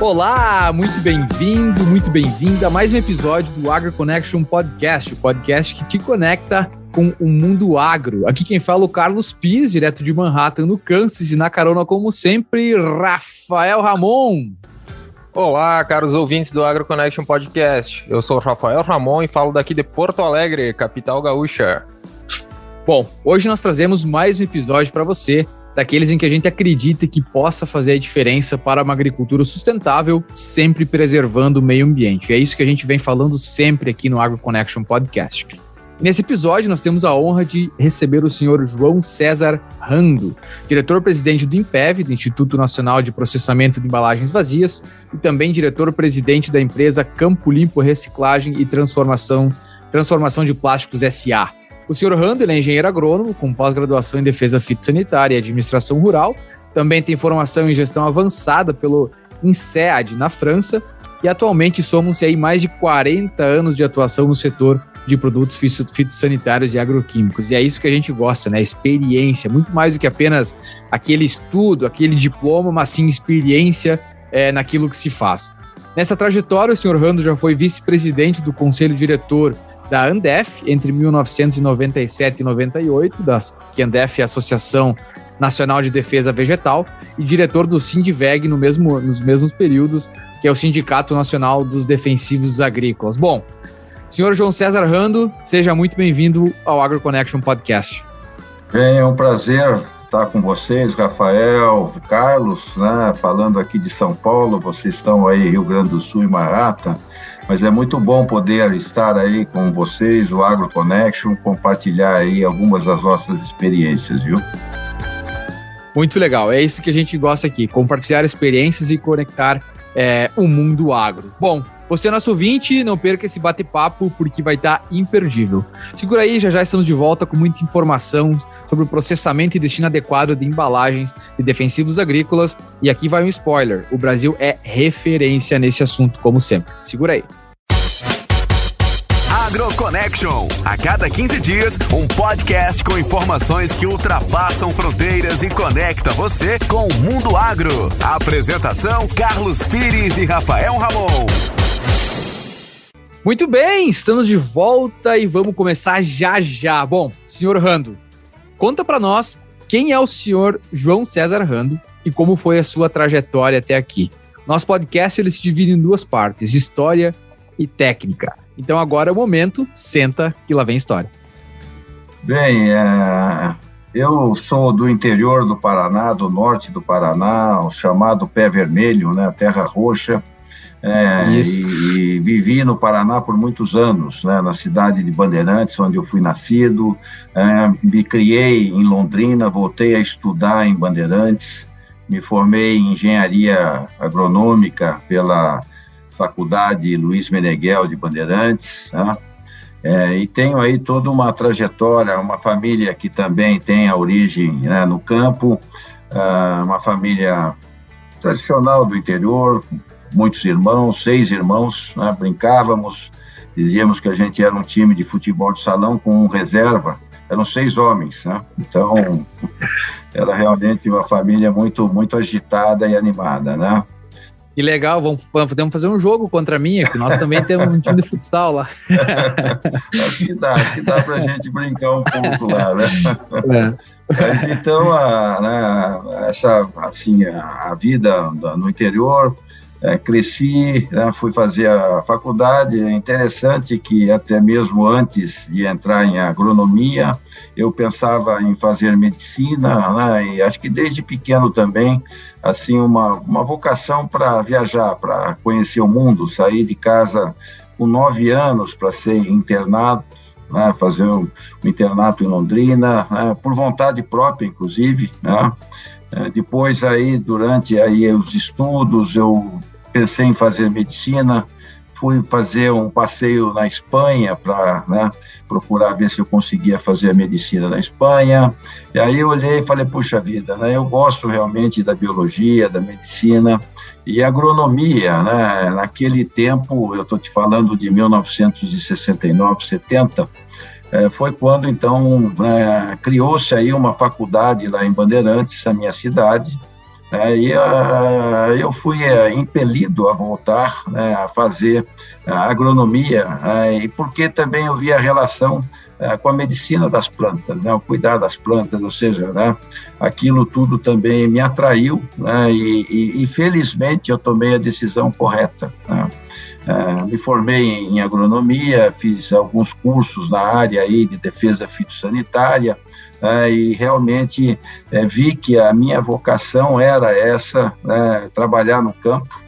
Olá, muito bem-vindo, muito bem-vinda a mais um episódio do Agro Connection Podcast, o podcast que te conecta com o mundo agro. Aqui quem fala é o Carlos Pires, direto de Manhattan, no Kansas, e na carona, como sempre, Rafael Ramon. Olá, caros ouvintes do Agro Connection Podcast. Eu sou o Rafael Ramon e falo daqui de Porto Alegre, capital gaúcha. Bom, hoje nós trazemos mais um episódio para você daqueles em que a gente acredita que possa fazer a diferença para uma agricultura sustentável, sempre preservando o meio ambiente. É isso que a gente vem falando sempre aqui no Agro Connection Podcast. Nesse episódio, nós temos a honra de receber o senhor João César Rando, diretor-presidente do IMPEV, do Instituto Nacional de Processamento de Embalagens Vazias, e também diretor-presidente da empresa Campo Limpo Reciclagem e Transformação, Transformação de Plásticos SA. O senhor Rando é engenheiro agrônomo, com pós-graduação em defesa fitossanitária e administração rural. Também tem formação em gestão avançada pelo INSEAD na França. E atualmente somam-se aí mais de 40 anos de atuação no setor de produtos fitossanitários e agroquímicos. E é isso que a gente gosta, né? Experiência, muito mais do que apenas aquele estudo, aquele diploma, mas sim experiência é, naquilo que se faz. Nessa trajetória, o senhor Rando já foi vice-presidente do conselho diretor da Andef entre 1997 e 98, das, que Andef é a Associação Nacional de Defesa Vegetal, e diretor do Sindiveg no mesmo, nos mesmos períodos, que é o Sindicato Nacional dos Defensivos Agrícolas. Bom, senhor João César Rando, seja muito bem-vindo ao AgroConnection Podcast. Bem, é um prazer estar com vocês, Rafael, Carlos, né, falando aqui de São Paulo, vocês estão aí Rio Grande do Sul e Marata, mas é muito bom poder estar aí com vocês, o Agro Connection, compartilhar aí algumas das nossas experiências, viu? Muito legal, é isso que a gente gosta aqui, compartilhar experiências e conectar é, o mundo agro. Bom, você é nosso ouvinte, não perca esse bate-papo porque vai estar imperdível. Segura aí, já já estamos de volta com muita informação sobre o processamento e destino adequado de embalagens de defensivos agrícolas. E aqui vai um spoiler: o Brasil é referência nesse assunto, como sempre. Segura aí. AgroConnection. A cada 15 dias, um podcast com informações que ultrapassam fronteiras e conecta você com o mundo agro. A apresentação: Carlos Pires e Rafael Ramon. Muito bem, estamos de volta e vamos começar já já. Bom, senhor Rando, conta para nós quem é o senhor João César Rando e como foi a sua trajetória até aqui. Nosso podcast ele se divide em duas partes: história e técnica. Então agora é o momento, senta que lá vem história. Bem, é, eu sou do interior do Paraná, do norte do Paraná, o chamado Pé Vermelho, né, Terra Roxa. É, e, e, vivi no Paraná por muitos anos, né, na cidade de Bandeirantes, onde eu fui nascido. É, me criei em Londrina, voltei a estudar em Bandeirantes, me formei em engenharia agronômica pela Faculdade Luiz Meneghel de Bandeirantes, né? é, e tenho aí toda uma trajetória, uma família que também tem a origem né, no campo, uh, uma família tradicional do interior, muitos irmãos, seis irmãos, né, brincávamos, dizíamos que a gente era um time de futebol de salão com um reserva, eram seis homens, né? Então, era realmente uma família muito, muito agitada e animada, né? Que legal, vamos, vamos fazer um jogo contra a minha, que nós também temos um time de futsal lá. acho que dá, acho que dá para a gente brincar um pouco lá, né? É. Mas então, a, né, essa, assim, a, a vida no interior, é, cresci, né, fui fazer a faculdade. É interessante que até mesmo antes de entrar em agronomia, eu pensava em fazer medicina, né, e acho que desde pequeno também, assim, uma, uma vocação para viajar, para conhecer o mundo, sair de casa com nove anos para ser internado, né, fazer um, um, internato em Londrina, né, por vontade própria, inclusive, né, é, depois aí, durante aí os estudos, eu pensei em fazer medicina, fui fazer um passeio na Espanha para né, procurar ver se eu conseguia fazer a medicina na Espanha. E aí eu olhei e falei, puxa vida, né, eu gosto realmente da biologia, da medicina e agronomia. Né, naquele tempo, eu estou te falando de 1969, 70, é, foi quando então né, criou-se aí uma faculdade lá em Bandeirantes, a minha cidade, É, e uh, eu fui uh, impelido a voltar né, a fazer uh, agronomia, e porque também eu vi a relação com a medicina das plantas, né, o cuidar das plantas, ou seja, né, aquilo tudo também me atraiu né, e, e, e, felizmente eu tomei a decisão correta. Né. me formei em agronomia, fiz alguns cursos na área aí de defesa fitossanitária, é, e realmente é, vi que a minha vocação era essa, né, trabalhar no campo.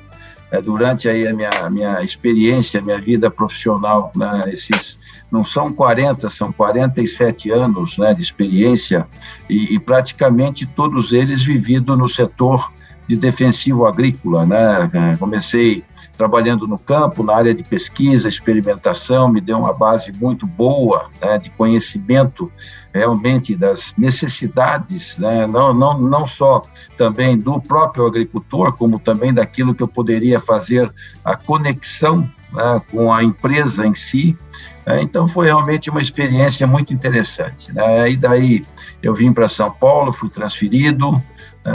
É, durante aí a minha, minha experiência, minha vida profissional, né, esses não são 40, são 47 anos né, de experiência e, e praticamente todos eles vividos no setor de defensivo agrícola, né? É, comecei trabalhando no campo, na área de pesquisa, experimentação, me deu uma base muito boa né, de conhecimento realmente das necessidades, né, não, não, não só também do próprio agricultor, como também daquilo que eu poderia fazer a conexão né, com a empresa em si. É, então foi realmente uma experiência muito interessante. Né? E daí eu vim para São Paulo, fui transferido,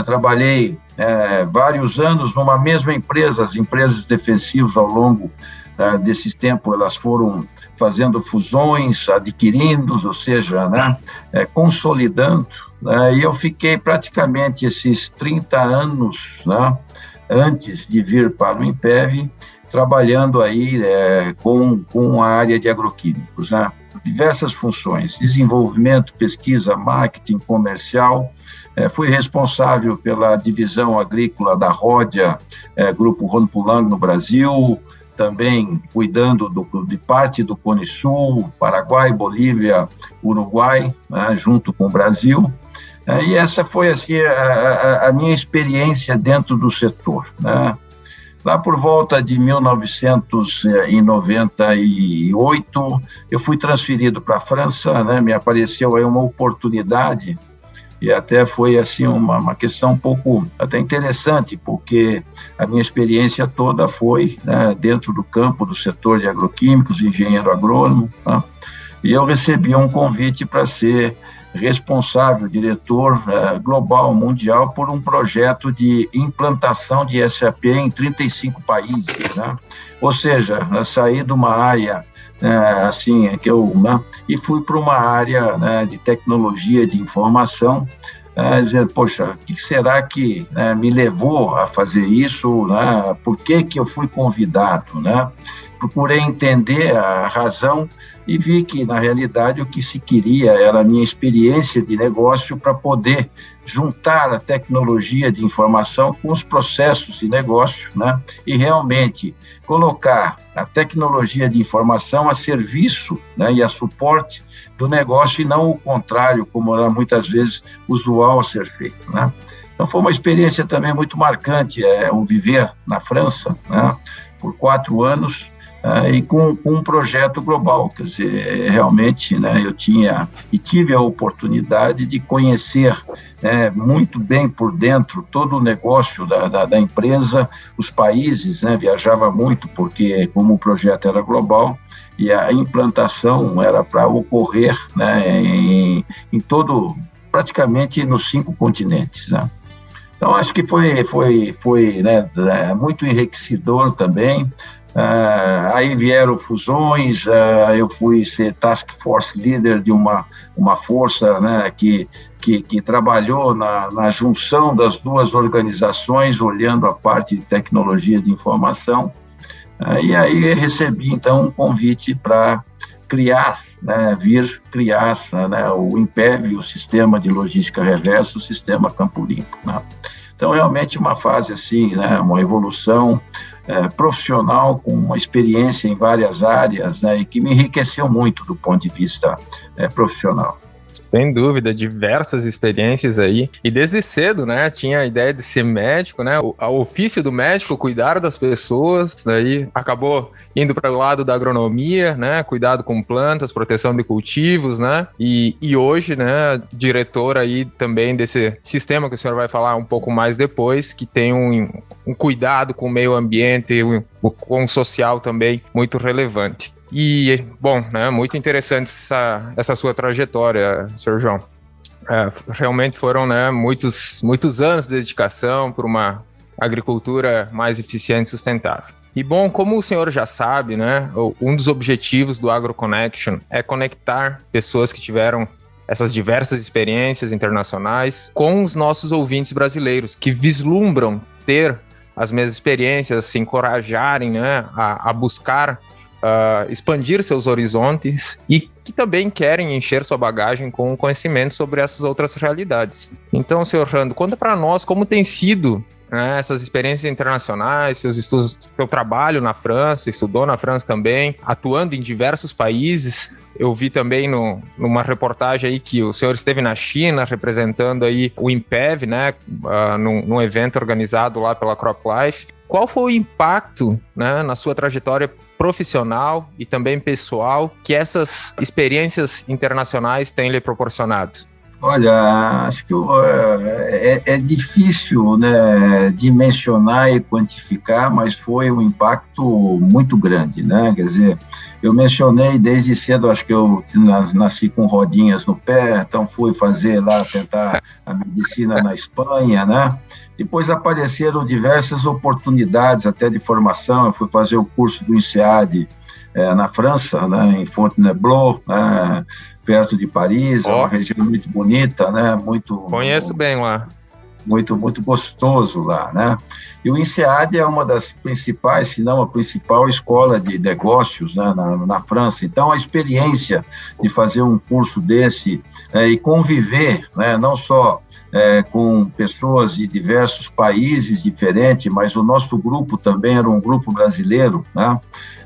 trabalhei é, vários anos numa mesma empresa, as empresas defensivas ao longo é, desse tempo elas foram fazendo fusões, adquirindo, ou seja, né, é, consolidando, né, e eu fiquei praticamente esses 30 anos né, antes de vir para o Impev, trabalhando aí é, com, com a área de agroquímicos, né, diversas funções, desenvolvimento, pesquisa, marketing, comercial, é, fui responsável pela divisão agrícola da Ródia, é, Grupo Ronpulang no Brasil, também cuidando do, de parte do Cone Sul, Paraguai, Bolívia, Uruguai, né, junto com o Brasil. É, e essa foi assim a, a, a, minha experiência dentro do setor. Né? Lá por volta de 1998, eu fui transferido para a França, né? me apareceu aí uma oportunidade e até foi assim uma, uma questão um pouco até interessante, porque a minha experiência toda foi né, dentro do campo do setor de agroquímicos, engenheiro agrônomo, tá? e eu recebi um convite para ser responsável, diretor uh, global, mundial, por um projeto de implantação de SAP em 35 países. Né? Ou seja, sair de uma área é, assim, que eu, né, e fui para uma área né, de tecnologia de informação, é, dizer, poxa, o que será que né, me levou a fazer isso, né, por que que eu fui convidado, né? Procurei entender a razão e vi que, na realidade, o que se queria era a minha experiência de negócio para poder juntar a tecnologia de informação com os processos de negócio, né? E realmente colocar a tecnologia de informação a serviço né, e a suporte do negócio e não o contrário, como era muitas vezes usual a ser feito, né? Então foi uma experiência também muito marcante, é, o viver na França, né, por quatro anos, uh, e com, com, um projeto global. Quer dizer, realmente né, eu tinha e tive a oportunidade de conhecer né, muito bem por dentro todo o negócio da, da, da empresa, os países, né, viajava muito, porque como o projeto era global, e a implantação era para ocorrer né, em, em todo, praticamente nos cinco continentes. Né? Então, acho que foi, foi, foi né, é, muito enriquecedor também. Uh, aí vieram fusões, uh, eu fui ser task force leader de uma, uma força né, que, que, que trabalhou na, na junção das duas organizações, olhando a parte de tecnologia de informação. Uh, e aí recebi, então, um convite para criar, né, vir criar né, o IMPEV, o Sistema de Logística Reversa, o Sistema Campo Limpo. Né? Então, realmente uma fase assim, né, uma evolução é, profissional com uma experiência em várias áreas, né, e que me enriqueceu muito do ponto de vista é, profissional. Sem dúvida, diversas experiências aí. E desde cedo, né, tinha a ideia de ser médico, né? O, o ofício do médico, cuidar das pessoas, daí acabou indo para o lado da agronomia, né? Cuidado com plantas, proteção de cultivos, né? E, e hoje, né, diretor aí também desse sistema que o senhor vai falar um pouco mais depois, que tem um, um cuidado com o meio ambiente, um, com o social também muito relevante. E, bom, né, muito interessante essa, essa sua trajetória, Sr. João. É, realmente foram né, muitos, muitos anos de dedicação por uma agricultura mais eficiente e sustentável. E bom, como o senhor já sabe, né, um dos objetivos do AgroConnection é conectar pessoas que tiveram essas diversas experiências internacionais com os nossos ouvintes brasileiros que vislumbram ter as mesmas experiências, se encorajarem né, a, a buscar uh, expandir seus horizontes e que também querem encher sua bagagem com conhecimento sobre essas outras realidades. Então, senhor Rando, conta para nós como tem sido né, essas experiências internacionais, seus estudos, seu trabalho na França, estudou na França também, atuando em diversos países. Eu vi também no, numa reportagem aí que o senhor esteve na China representando aí o IMPEV, né, uh, num, num evento organizado lá pela CropLife. Qual foi o impacto né, na sua trajetória profissional e também pessoal que essas experiências internacionais têm lhe proporcionado? Olha, acho que é, é, é, difícil né, dimensionar e quantificar, mas foi um impacto muito grande, né? Quer dizer, eu mencionei desde cedo, acho que eu nasci com rodinhas no pé, então fui fazer lá, tentar a medicina na Espanha, né? Depois apareceram diversas oportunidades até de formação, eu fui fazer o curso do INSEAD é, na França, né, em Fontainebleau, né, perto de Paris, oh. é uma região muito bonita, né? Muito conheço bem lá. Muito muito gostoso lá, né? E o INSEAD é uma das principais, se não a principal escola de negócios né, na, na França. Então a experiência de fazer um curso desse é, e conviver, né, não só é, com pessoas de diversos países diferentes, mas o nosso grupo também era um grupo brasileiro, né?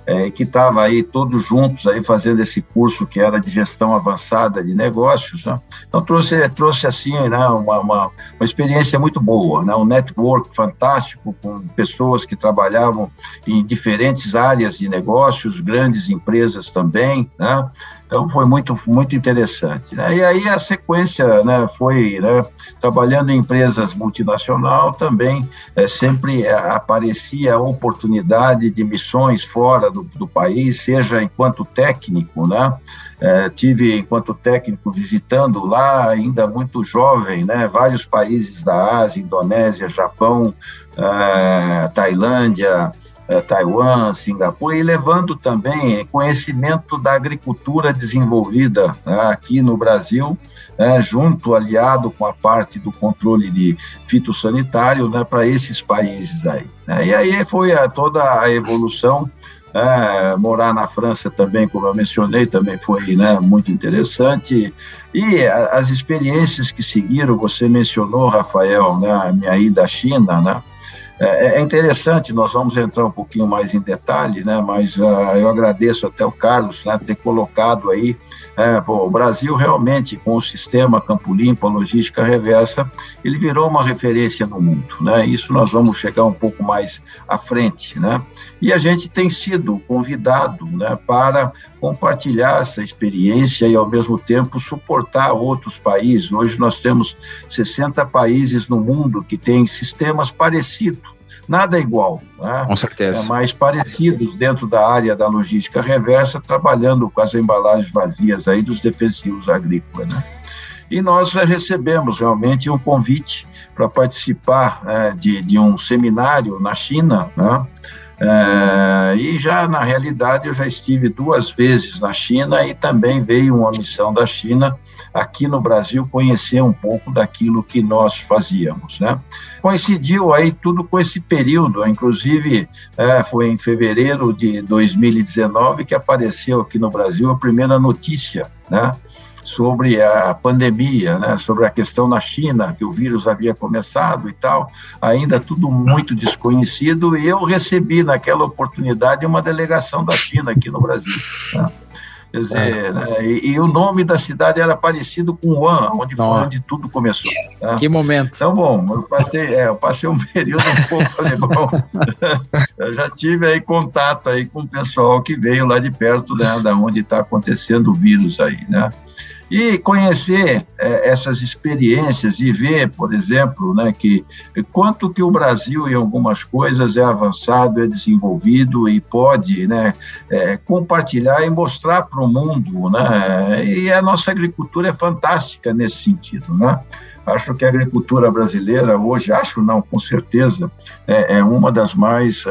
é, que estava aí todos juntos aí fazendo esse curso que era de gestão avançada de negócios. Né? Então trouxe trouxe assim né, uma, uma, uma, experiência muito boa, né? um network fantástico com pessoas que trabalhavam em diferentes áreas de negócios, grandes empresas também, né? Então foi muito, muito interessante. Né? E aí a sequência né, foi né, trabalhando em empresas multinacional também é, sempre é, aparecia a oportunidade de missões fora do, do país, seja enquanto técnico, né? É, tive enquanto técnico visitando lá ainda muito jovem, né, vários países da Ásia, Indonésia, Japão, é, Tailândia, eh, Taiwan, Singapura, e levando também conhecimento da agricultura desenvolvida né, aqui no Brasil, né, junto, aliado com a parte do controle de fitossanitário né, para esses países aí. Né. E aí foi a, toda a evolução é, morar na França também, como eu mencionei, também foi né, muito interessante. E a, as experiências que seguiram, você mencionou, Rafael, né, a minha ida à China, né? É, é interessante, nós vamos entrar um pouquinho mais em detalhe, né, mas uh, eu agradeço até o Carlos né, ter colocado aí, é, pô, o Brasil realmente, com o sistema Campo Limpo, a logística reversa, ele virou uma referência no mundo, né, isso nós vamos chegar um pouco mais à frente, né, e a gente tem sido convidado, né, para compartilhar essa experiência e, ao mesmo tempo, suportar outros países. Hoje nós temos 60 países no mundo que têm sistemas parecidos nada é igual. Né? Com certeza. É mais parecidos dentro da área da logística reversa, trabalhando com as embalagens vazias aí dos defensivos agrícolas. Né? E nós recebemos realmente um convite para participar né, de, de um seminário na China, né? É, e já na realidade eu já estive duas vezes na China e também veio uma missão da China aqui no Brasil conhecer um pouco daquilo que nós fazíamos, né? Coincidiu aí tudo com esse período, inclusive é, foi em fevereiro de 2019 que apareceu aqui no Brasil a primeira notícia, né? Sobre a pandemia, né, sobre a questão na China, que o vírus havia começado e tal, ainda tudo muito desconhecido, e eu recebi naquela oportunidade uma delegação da China aqui no Brasil. Né? Quer dizer, é. né, e, e, o nome da cidade era parecido com Wuhan, onde foi onde tudo começou. Tá? Que momento. Então, bom, eu passei, é, eu passei um período um pouco alemão. eu já tive aí contato aí com o pessoal que veio lá de perto, né, da onde está acontecendo o vírus aí, né? E conhecer é, essas experiências e ver, por exemplo, né, que quanto que o Brasil em algumas coisas é avançado, é desenvolvido e pode né, é, compartilhar e mostrar para o mundo, né? E a nossa agricultura é fantástica nesse sentido, né? Acho que a agricultura brasileira hoje, acho não, com certeza, é, é uma das mais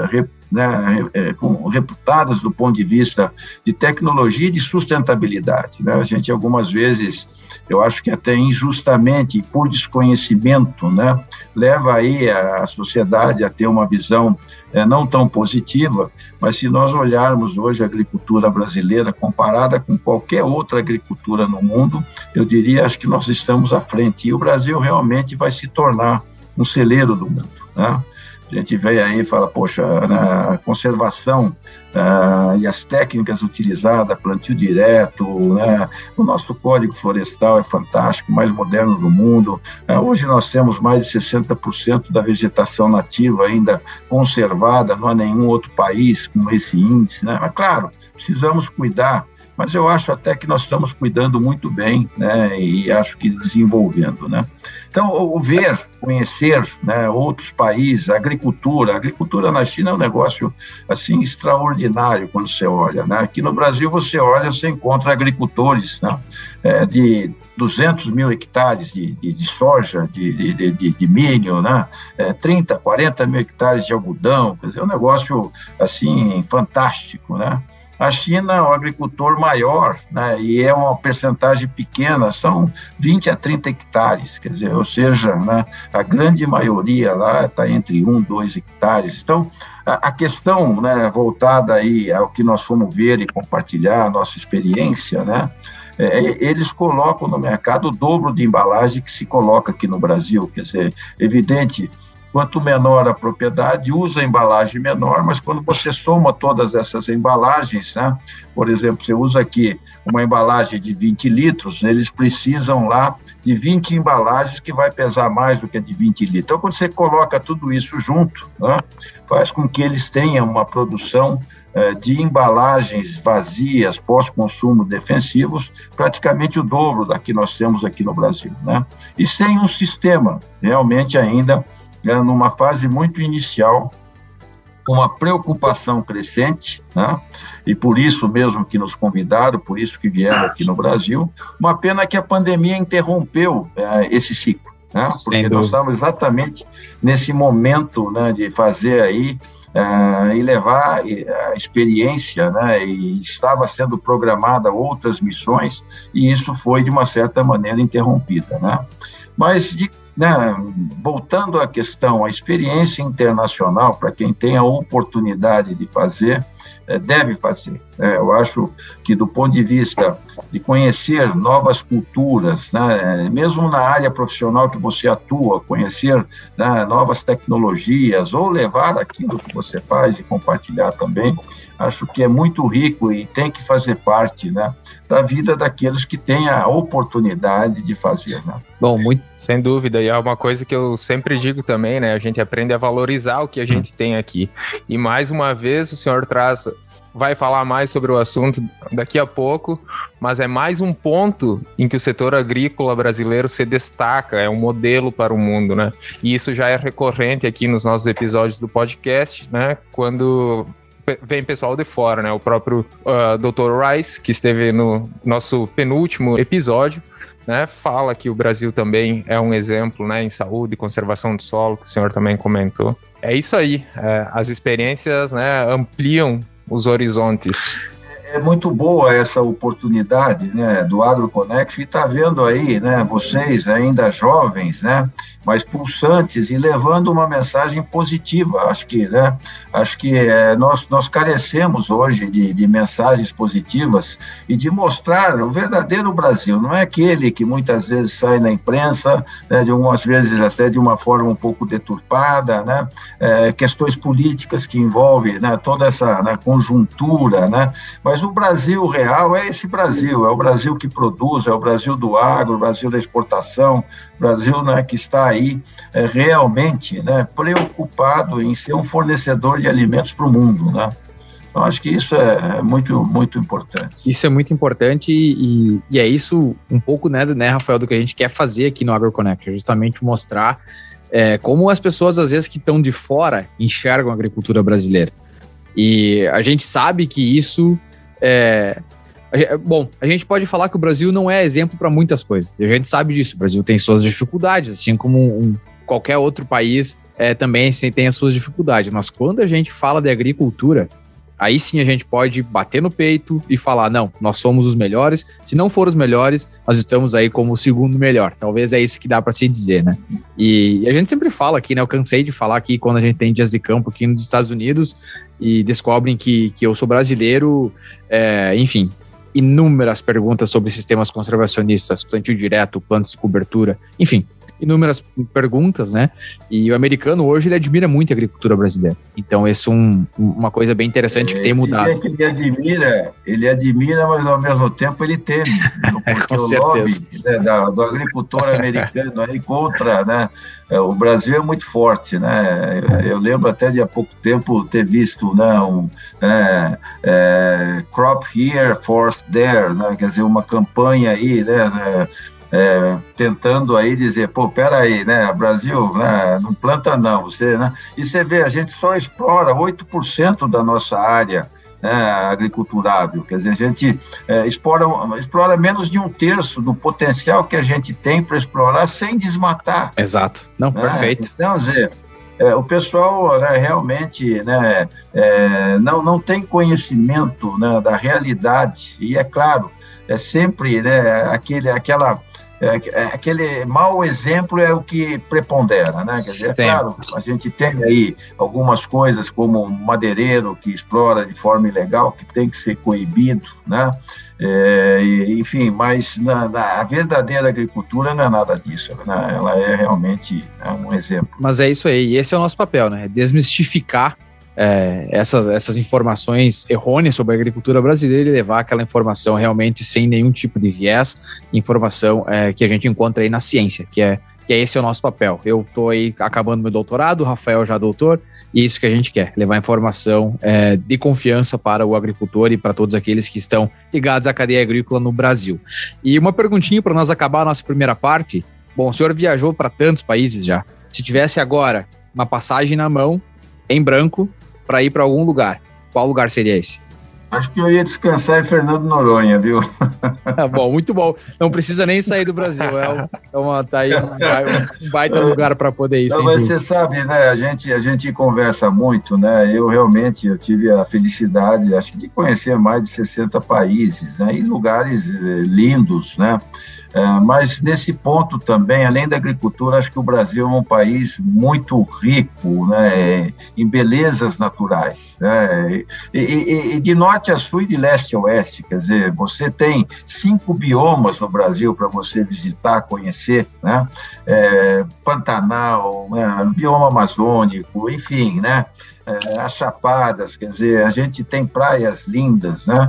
né, é, reputadas do ponto de vista de tecnologia e de sustentabilidade. Né? A gente algumas vezes eu acho que até injustamente, por desconhecimento, né, leva aí a, sociedade a ter uma visão é, não tão positiva, mas se nós olharmos hoje a agricultura brasileira comparada com qualquer outra agricultura no mundo, eu diria, acho que nós estamos à frente, e o Brasil realmente vai se tornar um celeiro do mundo, né? A gente vê aí e fala, poxa, a conservação uh, e as técnicas utilizadas, plantio direto, né? o nosso código florestal é fantástico, mais moderno do mundo. Uh, hoje nós temos mais de 60% da vegetação nativa ainda conservada, não há nenhum outro país com esse índice. Né? Mas, claro, precisamos cuidar mas eu acho até que nós estamos cuidando muito bem, né, e acho que desenvolvendo, né. Então, o ver, conhecer, né, outros países, agricultura, a agricultura na China é um negócio, assim, extraordinário quando você olha, né. Aqui no Brasil, você olha, você encontra agricultores, né, é, de 200 mil hectares de, de, de soja, de, de, de, milho, né? É, 30, 40 mil hectares de algodão, quer dizer, é um negócio, assim, fantástico, né? A China é um agricultor maior, né, e é uma percentagem pequena, são 20 a 30 hectares, quer dizer, ou seja, né, a grande maioria lá está entre 1 e 2 hectares. Então, a, a questão né, voltada aí ao que nós fomos ver e compartilhar, a nossa experiência, né, é, eles colocam no mercado o dobro de embalagem que se coloca aqui no Brasil, quer dizer, evidente Quanto menor a propriedade, usa a embalagem menor, mas quando você soma todas essas embalagens, né, por exemplo, você usa aqui uma embalagem de 20 litros, né, eles precisam lá de 20 embalagens que vai pesar mais do que a de 20 litros. Então, quando você coloca tudo isso junto, né, faz com que eles tenham uma produção eh, de embalagens vazias, pós-consumo defensivos, praticamente o dobro da que nós temos aqui no Brasil. Né? E sem um sistema realmente ainda né, numa fase muito inicial, com uma preocupação crescente, né? e por isso mesmo que nos convidaram, por isso que vieram aqui no Brasil. Uma pena que a pandemia interrompeu é, esse ciclo, né? porque nós estávamos exatamente nesse momento né, de fazer aí Uh, e levar a experiência, né, e estava sendo programada outras missões, e isso foi, de uma certa maneira, interrompida. Né? Mas, de né, voltando à questão, a experiência internacional, para quem tem a oportunidade de fazer, é, deve fazer. É, eu acho que, do ponto de vista de conhecer novas culturas, né, mesmo na área profissional que você atua, conhecer né, novas tecnologias, ou levar aquilo que você faz e compartilhar também, acho que é muito rico e tem que fazer parte né, da vida daqueles que têm a oportunidade de fazer. Né? Bom, muito sem dúvida, e é uma coisa que eu sempre digo também, né? A gente aprende a valorizar o que a gente tem aqui. E mais uma vez o senhor traz vai falar mais sobre o assunto daqui a pouco, mas é mais um ponto em que o setor agrícola brasileiro se destaca, é um modelo para o mundo, né? E isso já é recorrente aqui nos nossos episódios do podcast, né? Quando vem pessoal de fora, né? O próprio uh, Dr. Rice, que esteve no nosso penúltimo episódio, né, fala que o Brasil também é um exemplo né, em saúde e conservação do solo, que o senhor também comentou. É isso aí, é, as experiências né, ampliam os horizontes. É muito boa essa oportunidade né, do AgroConnect e está vendo aí né, vocês ainda jovens, né, mas pulsantes e levando uma mensagem positiva. Acho que, né, acho que é, nós, nós carecemos hoje de, de mensagens positivas e de mostrar o verdadeiro Brasil. Não é aquele que muitas vezes sai na imprensa, né, de algumas vezes até de uma forma um pouco deturpada, né, é, questões políticas que envolvem né, toda essa né, conjuntura, né, mas o Brasil real é esse Brasil, é o Brasil que produz, é o Brasil do agro, o Brasil da exportação, o Brasil né, que está aí é, realmente né, preocupado em ser um fornecedor de alimentos para o mundo. Né? Então, acho que isso é, é muito, muito importante. Isso é muito importante e, e é isso um pouco, né, né, Rafael, do que a gente quer fazer aqui no AgroConnect, é justamente mostrar é, como as pessoas, às vezes, que estão de fora, enxergam a agricultura brasileira. E a gente sabe que isso é, Bom, a gente pode falar que o Brasil não é exemplo para muitas coisas. A gente sabe disso. O Brasil tem suas dificuldades, assim como um, qualquer outro país é, também tem as suas dificuldades. Mas quando a gente fala de agricultura, aí sim a gente pode bater no peito e falar: não, nós somos os melhores. Se não for os melhores, nós estamos aí como o segundo melhor. Talvez é isso que dá para se dizer, né? E, e, a gente sempre fala aqui, né? Eu cansei de falar aqui quando a gente tem dias de campo aqui nos Estados Unidos e descobrem que, que eu sou brasileiro, é, enfim, inúmeras perguntas sobre sistemas conservacionistas, plantio direto, planos de cobertura, enfim, inúmeras perguntas, né? E o americano hoje ele admira muito a agricultura brasileira. Então, isso é um, uma coisa bem interessante é, que tem mudado. Ele, ele admira, ele admira, mas ao mesmo tempo ele teme. Com certeza. Lobby, né, do agricultor americano aí contra, né? É, o Brasil é muito forte, né? Eu lembro até de há pouco tempo ter visto, né, um é, é, crop here, force there, né? Quer dizer, uma campanha aí, né? É, tentando aí dizer, pô, peraí, né, Brasil, né, não planta não, você, né, e você vê, a gente só explora 8% da nossa área, né, agriculturável, quer dizer, a gente é, explora, explora menos de um terço do potencial que a gente tem para explorar sem desmatar. Exato, não, né? perfeito. Então, dizer, é, o pessoal né, realmente né, é, não, não tem conhecimento né, da realidade, e é claro, é sempre né, aquele, aquela é, é, aquele mau exemplo é o que prepondera, né? Quer dizer, é claro, a gente tem aí algumas coisas como madeireiro que explora de forma ilegal, que tem que ser coibido, né? É, enfim, mas na, na, a verdadeira agricultura não é nada disso, né? ela é realmente é um exemplo. Mas é isso aí, e esse é o nosso papel, né? Desmistificar é, essas, essas informações errôneas sobre a agricultura brasileira e levar aquela informação realmente sem nenhum tipo de viés, informação é, que a gente encontra aí na ciência, que é, que é esse é o nosso papel. Eu estou aí acabando meu doutorado, o Rafael já é doutor, e isso que a gente quer, levar informação é, de confiança para o agricultor e para todos aqueles que estão ligados à cadeia agrícola no Brasil. E uma perguntinha para nós acabar a nossa primeira parte. Bom, o senhor viajou para tantos países já. Se tivesse agora uma passagem na mão, em branco, para ir para algum lugar, qual lugar seria esse? Acho que eu ia descansar em Fernando Noronha, viu? Tá bom, muito bom. Não precisa nem sair do Brasil. É, é uma, tá aí um, baita lugar para poder ir. Não, mas você sabe, né? A gente, a gente conversa muito, né? Eu realmente eu tive a felicidade, acho que de conhecer mais de 60 países, né? E lugares eh, lindos, né? É, mas nesse ponto também, além da agricultura, acho que o Brasil é um país muito rico né, em belezas naturais. Né, e, e, e, de norte a sul e de leste a oeste, quer dizer, você tem cinco biomas no Brasil para você visitar, conhecer, né? É, Pantanal, né, bioma amazônico, enfim, né? É, as chapadas, quer dizer, a gente tem praias lindas, né?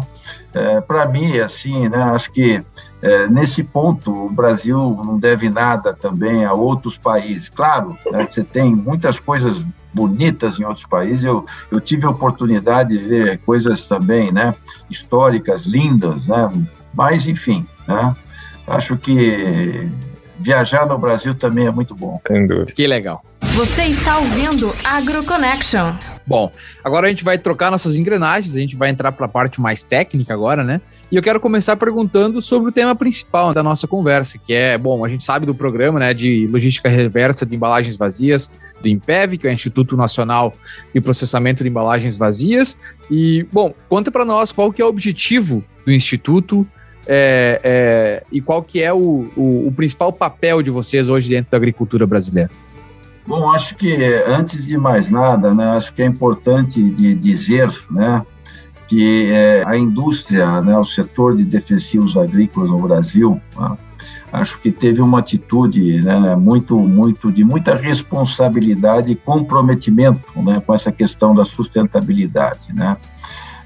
É, para mim, assim, né? Acho que é, nesse ponto, o Brasil não deve nada também a outros países. Claro, né, você tem muitas coisas bonitas em outros países. Eu, eu tive a oportunidade de ver coisas também, né, históricas, lindas, né? Mas, enfim, né, acho que viajar no Brasil também é muito bom. Que legal. Você está ouvindo AgroConnection. Bom, agora a gente vai trocar nossas engrenagens, a gente vai entrar para a parte mais técnica agora, né? E eu quero começar perguntando sobre o tema principal da nossa conversa, que é, bom, a gente sabe do programa, né, de logística reversa de embalagens vazias, do INPEV, que é o Instituto Nacional de Processamento de Embalagens Vazias. E, bom, conta para nós qual que é o objetivo do Instituto é, é, e qual que é o, o, o principal papel de vocês hoje dentro da agricultura brasileira. Bom, acho que antes de mais nada, né, acho que é importante de dizer, né, que é, a indústria, né, o setor de defensivos agrícolas no Brasil, né, acho que teve uma atitude né, muito, muito de muita responsabilidade e comprometimento né, com essa questão da sustentabilidade, né.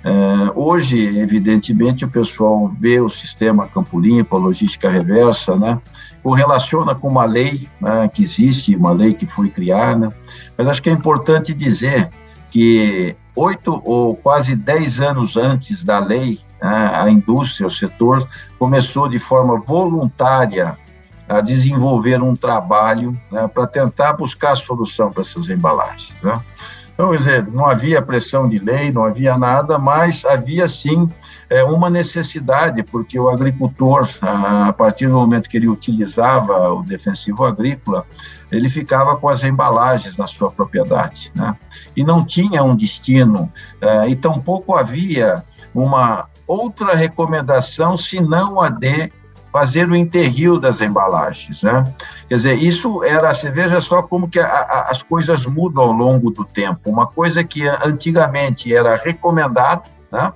É, hoje, evidentemente, o pessoal vê o sistema Campo Limpo, a logística reversa, né, correlaciona com uma lei né, que existe, uma lei que foi criada, mas acho que é importante dizer que oito ou quase dez anos antes da lei, né, a indústria, o setor, começou de forma voluntária a desenvolver um trabalho né, para tentar buscar solução para essas embalagens. Né? Então, quer dizer, não havia pressão de lei, não havia nada, mas havia sim é, uma necessidade, porque o agricultor, a partir do momento que ele utilizava o defensivo agrícola, ele ficava com as embalagens na sua propriedade, né? E não tinha um destino, é, e tampouco havia uma outra recomendação senão a de fazer o enterrio das embalagens, né? Quer dizer, isso era, você veja só como que a, a, as coisas mudam ao longo do tempo. Uma coisa que antigamente era recomendado, né?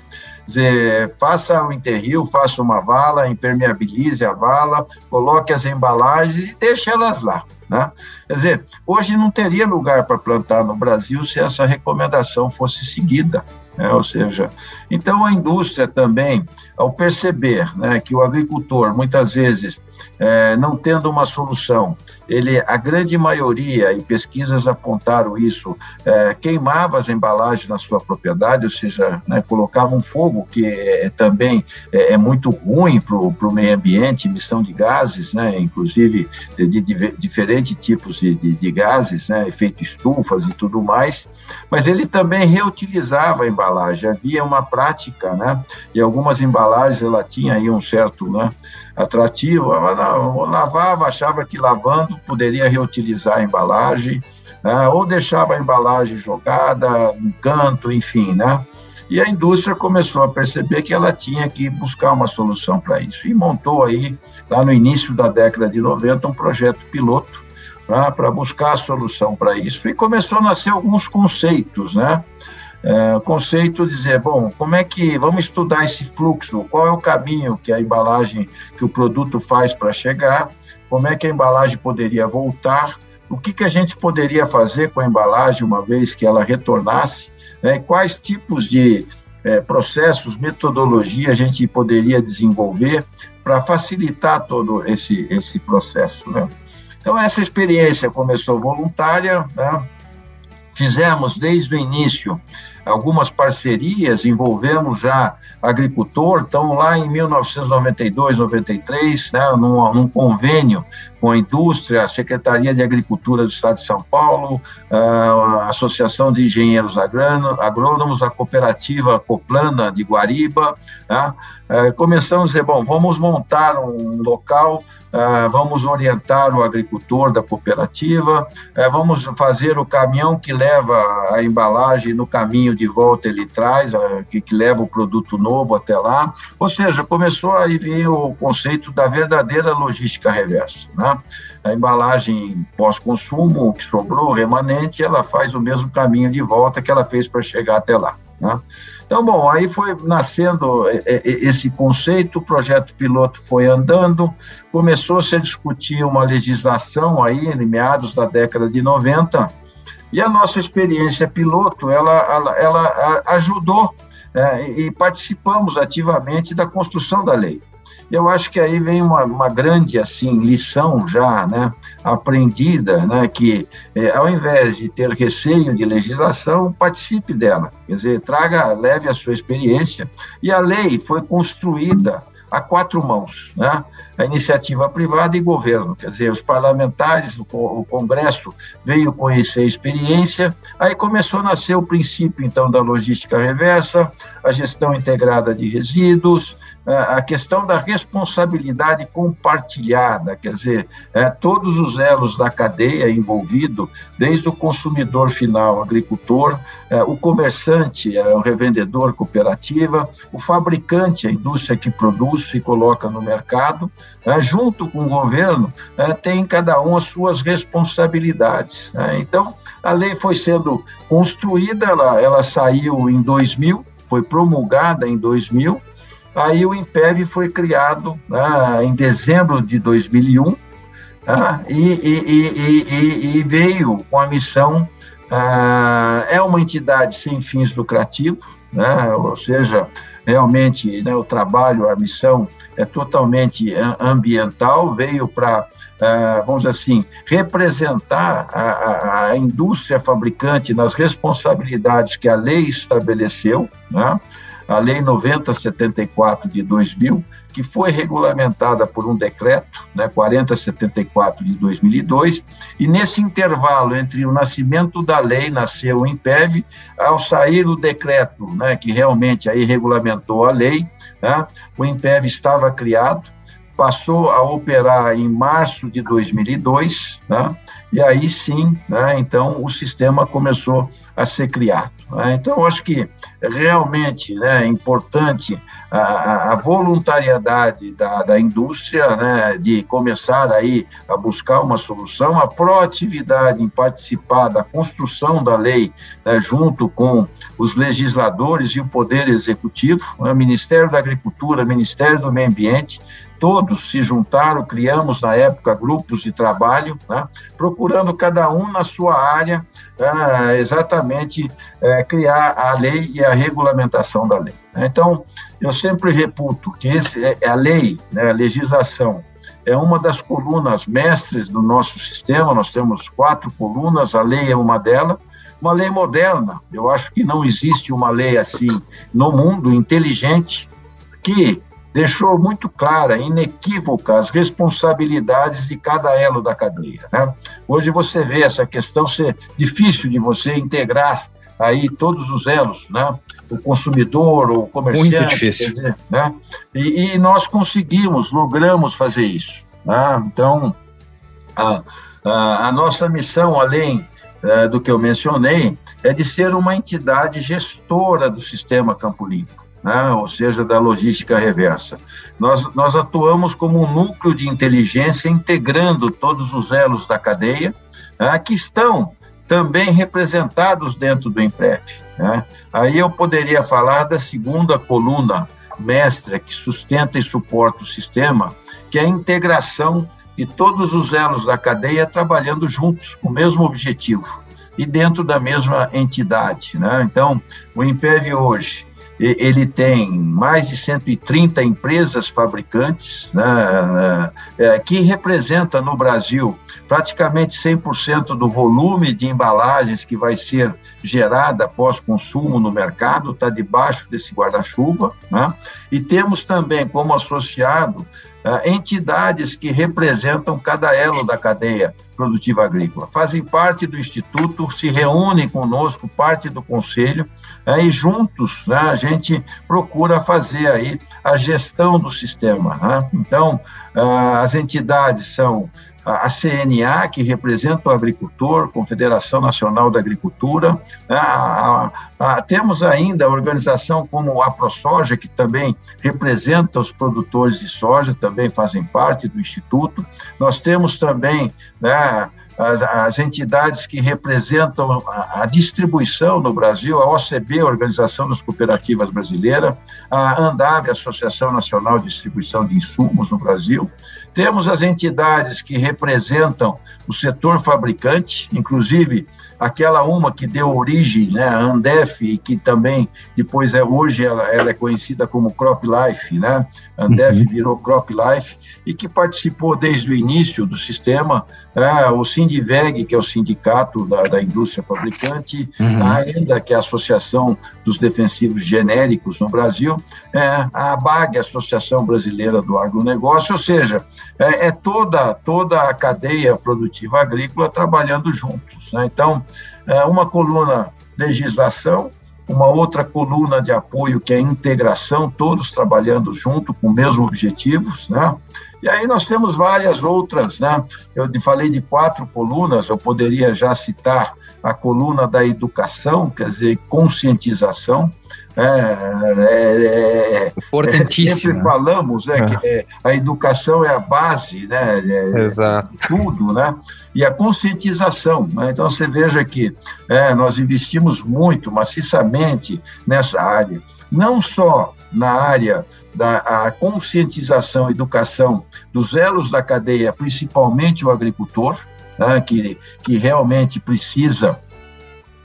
Dizer, faça o enterrio, faça uma vala, impermeabilize a vala, coloque as embalagens e deixe elas lá. Né? Quer dizer, hoje não teria lugar para plantar no Brasil se essa recomendação fosse seguida. Né? Ou seja, então a indústria também, ao perceber né, que o agricultor, muitas vezes, é, não tendo uma solução, ele, a grande maioria, e pesquisas apontaram isso, é, queimava as embalagens na sua propriedade, ou seja, né, colocava um fogo, que é, também é, é muito ruim para o meio ambiente, emissão de gases, né, inclusive de, de, de diferentes tipos de, de, gases, né, efeito estufas e tudo mais, mas ele também reutilizava a embalagem, havia uma prática, né, e algumas embalagens ela tinha aí um certo, né, atrativo, lavava, achava que lavando poderia reutilizar a embalagem, né, ou deixava a embalagem jogada no canto, enfim, né? E a indústria começou a perceber que ela tinha que buscar uma solução para isso. E montou aí, lá no início da década de 90, um projeto piloto né, para buscar a solução para isso. E começou a nascer alguns conceitos, né? É, conceito dizer, bom, como é que vamos estudar esse fluxo? Qual é o caminho que a embalagem, que o produto faz para chegar? Como é que a embalagem poderia voltar? O que, que a gente poderia fazer com a embalagem uma vez que ela retornasse? Né? Quais tipos de é, processos, metodologia a gente poderia desenvolver para facilitar todo esse, esse processo? Né? Então, essa experiência começou voluntária, né? fizemos desde o início algumas parcerias, envolvemos já agricultor, então lá em 1992, 93, né, num, num convênio com a indústria, a Secretaria de Agricultura do Estado de São Paulo, a Associação de Engenheiros Agrônomos, a Cooperativa Coplana de Guariba, né, é, começamos a dizer, bom, vamos montar um local vamos orientar o agricultor da cooperativa, eh, vamos fazer o caminhão que leva a embalagem no caminho de volta, ele traz, ah, que, que leva o produto novo até lá. Ou seja, começou a vir o conceito da verdadeira logística reversa. Né? A embalagem pós-consumo, que sobrou, remanente, ela faz o mesmo caminho de volta que ela fez para chegar até lá. Né? Então, bom, aí foi nascendo é, é, esse conceito, o projeto piloto foi andando, começou-se a discutir uma legislação aí, em meados da década de 90, e a nossa experiência piloto, ela, ela, ela ajudou é, e participamos ativamente da construção da lei. Eu acho que aí vem uma, uma grande assim lição já, né, aprendida, né, que é, ao invés de ter receio de legislação, participe dela, quer dizer, traga, leve a sua experiência. E a lei foi construída a quatro mãos, né? A iniciativa privada e governo, quer dizer, os parlamentares, o, Congresso veio conhecer a experiência, aí começou a nascer o princípio, então, da logística reversa, a gestão integrada de resíduos, a questão da responsabilidade compartilhada, quer dizer, é, todos os elos da cadeia envolvido, desde o consumidor final, agricultor, é, o comerciante, é, o revendedor, cooperativa, o fabricante, a indústria que produz e coloca no mercado, é, junto com o governo, é, tem cada um as suas responsabilidades. É. Então, a lei foi sendo construída, ela, ela saiu em 2000, foi promulgada em 2000, Aí o Império foi criado né, em dezembro de 2001 tá? e, e, e, e, veio com a missão. Uh, é uma entidade sem fins lucrativos, né? ou seja, realmente né, o trabalho, a missão é totalmente ambiental, veio para, uh, vamos dizer assim, representar a, a, a, indústria fabricante nas responsabilidades que a lei estabeleceu, né? A Lei 9074 de 2000, que foi regulamentada por um decreto, né, 4074 de 2002, e nesse intervalo entre o nascimento da lei, nasceu o IMPEV, ao sair o decreto, né, que realmente aí regulamentou a lei, né, o IMPEV estava criado, passou a operar em março de 2002, né, e aí sim, né, então o sistema começou a ser criado. Né? Então, acho que realmente né, é importante a, a voluntariedade da, da indústria, né, de começar aí a buscar uma solução, a proatividade em participar da construção da lei né, junto com os legisladores e o Poder Executivo, né, Ministério da Agricultura, Ministério do Meio Ambiente, todos se juntaram, criamos na época grupos de trabalho, né, procurando cada um na sua área é, exatamente é, criar a lei e a regulamentação da lei. Então, eu sempre reputo que esse, é, a lei, né, a legislação, é uma das colunas mestres do nosso sistema, nós temos quatro colunas, a lei é uma delas, uma lei moderna, eu acho que não existe uma lei assim no mundo, inteligente, que deixou muito clara, inequívoca, as responsabilidades de cada elo da cadeia. Né? Hoje você vê essa questão ser difícil de você integrar aí todos os elos, né? O consumidor, o comerciante. Muito difícil. Dizer, né? E, e, nós conseguimos, logramos fazer isso. Né? Então, a, a, a, nossa missão, além é, do que eu mencionei, é de ser uma entidade gestora do sistema Campo Limpo né, ou seja, da logística reversa. Nós, nós atuamos como um núcleo de inteligência integrando todos os elos da cadeia, né, que estão também representados dentro do IMPREP. Né? Aí eu poderia falar da segunda coluna mestra que sustenta e suporta o sistema, que é a integração de todos os elos da cadeia trabalhando juntos, com o mesmo objetivo e dentro da mesma entidade. Né? Então, o IMPEV hoje ele tem mais de 130 empresas fabricantes, né, é, que representa no Brasil praticamente 100% do volume de embalagens que vai ser gerada após consumo no mercado, está debaixo desse guarda-chuva. Né? E temos também como associado uh, entidades que representam cada elo da cadeia produtiva agrícola. Fazem parte do Instituto, se reúnem conosco, parte do Conselho, uh, e juntos né, a gente procura fazer aí a gestão do sistema. Né? Então, as entidades são a CNA, que representa o agricultor, Confederação Nacional da Agricultura. Né, a, a, a, temos ainda a organização como a ProSoja, que também representa os produtores de soja, também fazem parte do Instituto. Nós temos também né, as, as, entidades que representam a, a, distribuição no Brasil, a OCB, a Organização das Cooperativas Brasileiras, a ANDAV, Associação Nacional de Distribuição de Insumos no Brasil, temos as entidades que representam o setor fabricante, inclusive aquela uma que deu origem, né, a Andef, e que também depois é hoje ela, ela é conhecida como Crop Life, né? Andef uhum. virou Crop Life e que participou desde o início do sistema, é, o Sindiveg, que é o sindicato da, da indústria fabricante, uhum. a AENDA, que é a Associação dos Defensivos Genéricos no Brasil, é, a ABAG, a Associação Brasileira do Agronegócio, ou seja, é, é toda, toda a cadeia produtiva agrícola trabalhando juntos. Né? Então, é uma coluna legislação, uma outra coluna de apoio que é integração, todos trabalhando junto com os mesmos objetivos, né? E aí nós temos várias outras, né? Eu falei de quatro colunas, eu poderia já citar a coluna da educação, quer dizer, conscientização, é, é, é, Importantíssimo. Sempre falamos né, que é, a educação é a base né, é, de tudo, né? E a conscientização. Né? Então, você veja que nós investimos muito, maciçamente, nessa área. Não só na área da conscientização, educação dos elos da cadeia, principalmente o agricultor, né, que, que realmente precisa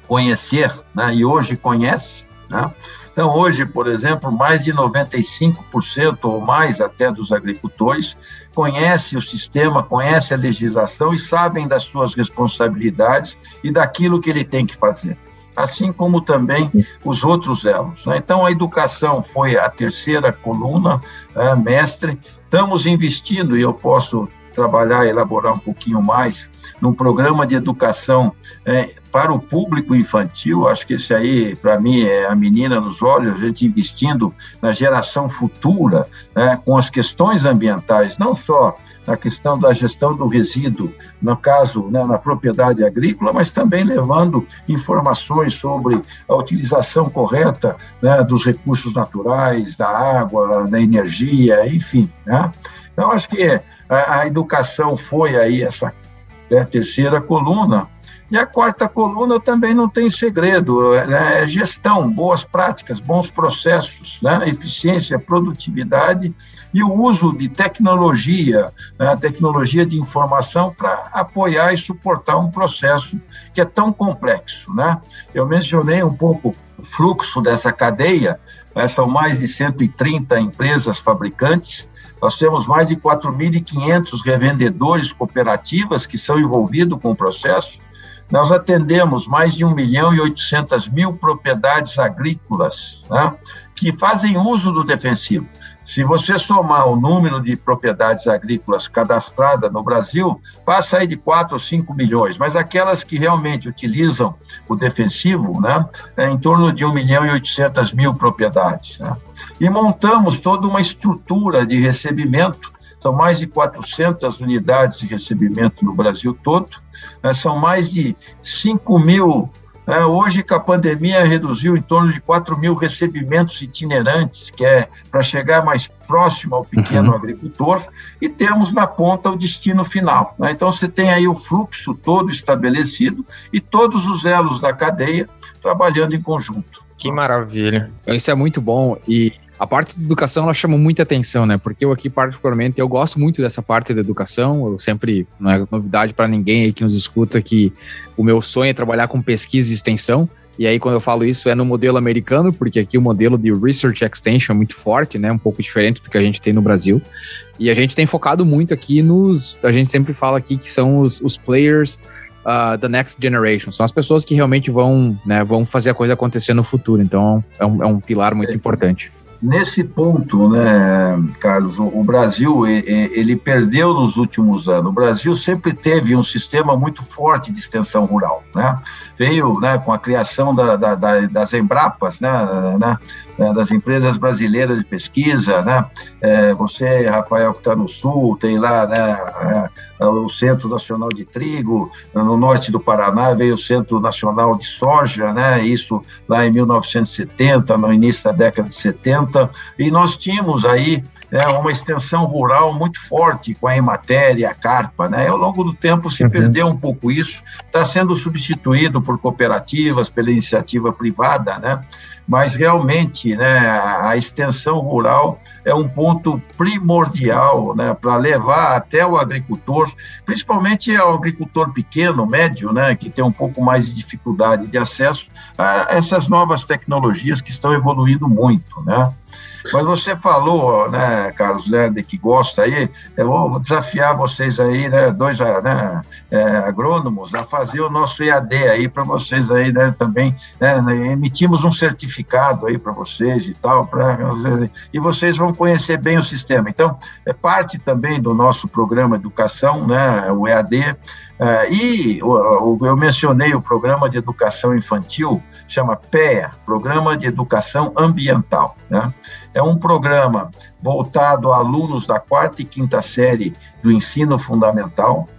conhecer, né, e hoje conhece, Né? Então, hoje, por exemplo, mais de 95% ou mais até dos agricultores conhecem o sistema, conhecem a legislação e sabem das suas responsabilidades e daquilo que ele tem que fazer assim como também os outros elos. Né? Então, a educação foi a terceira coluna, é, mestre. Estamos investindo, e eu posso trabalhar, elaborar um pouquinho mais, num programa de educação é, para o público infantil. Acho que esse aí, para mim, é a menina nos olhos, a gente investindo na geração futura, né, com as questões ambientais, não só na questão da gestão do resíduo, no caso, né, na propriedade agrícola, mas também levando informações sobre a utilização correta né, dos recursos naturais, da água, da energia, enfim. Né? Então, acho que a, a educação foi aí essa né, terceira coluna, e a quarta coluna também não tem segredo, é, é gestão, boas práticas, bons processos, né? eficiência, produtividade e o uso de tecnologia, né? tecnologia de informação para apoiar e suportar um processo que é tão complexo. Né? Eu mencionei um pouco o fluxo dessa cadeia, né? são mais de 130 empresas fabricantes, nós temos mais de 4.500 revendedores cooperativas que são envolvidos com o processo, nós atendemos mais de 1 milhão e 800 mil propriedades agrícolas né, que fazem uso do defensivo. Se você somar o número de propriedades agrícolas cadastradas no Brasil, passa aí de 4 ou 5 milhões, mas aquelas que realmente utilizam o defensivo, né, é em torno de 1 milhão e 800 mil propriedades. Né? E montamos toda uma estrutura de recebimento, são mais de 400 unidades de recebimento no Brasil todo, são mais de 5 mil. Né, hoje, com a pandemia, reduziu em torno de 4 mil recebimentos itinerantes, que é para chegar mais próximo ao pequeno uhum. agricultor, e temos na ponta o destino final. Né? Então, você tem aí o fluxo todo estabelecido e todos os elos da cadeia trabalhando em conjunto. Que maravilha. Isso é muito bom e a parte de educação ela chama muita atenção, né? Porque eu aqui particularmente eu gosto muito dessa parte da educação. Eu sempre não é novidade para ninguém aí que nos escuta que o meu sonho é trabalhar com pesquisa e extensão. E aí, quando eu falo isso, é no modelo americano, porque aqui o modelo de Research Extension é muito forte, né? Um pouco diferente do que a gente tem no Brasil. E a gente tem focado muito aqui nos. A gente sempre fala aqui que são os, os players uh, the next generation. São as pessoas que realmente vão, né, vão fazer a coisa acontecer no futuro. Então, é um, é um pilar muito é. importante. Nesse ponto, né, Carlos, o, Brasil ele perdeu nos últimos anos. O Brasil sempre teve um sistema muito forte de extensão rural, né? Veio, né, com a criação da, da, da, das Embrapas, né, né, né, das empresas brasileiras de pesquisa, né? É, você, Rafael, que está no Sul, tem lá, né, é, o Centro Nacional de Trigo, no norte do Paraná veio o Centro Nacional de Soja, né? Isso lá em 1970, no início da década de 70, e nós tínhamos aí é uma extensão rural muito forte com a Emater e a Carpa. Né? Ao longo do tempo se uhum. perdeu um pouco isso, está sendo substituído por cooperativas, pela iniciativa privada, né? Mas realmente né, a extensão rural é um ponto primordial né, para levar até o agricultor, principalmente ao agricultor pequeno, médio, né, que tem um pouco mais de dificuldade de acesso a essas novas tecnologias que estão evoluindo muito. Né? Mas você falou, né, Carlos Lerde, que gosta aí, eu vou desafiar vocês aí, né, dois né, é, agrônomos, a fazer o nosso EAD aí para vocês aí, né, também, né, emitimos um certificado aí para vocês e tal, pra, e vocês vão conhecer bem o sistema. Então, é parte também do nosso programa Educação, né, o EAD, é, e eu mencionei o programa de educação infantil, chama PEA, Programa de Educação Ambiental. Né? É um programa voltado a alunos da quarta e quinta série do ensino fundamental.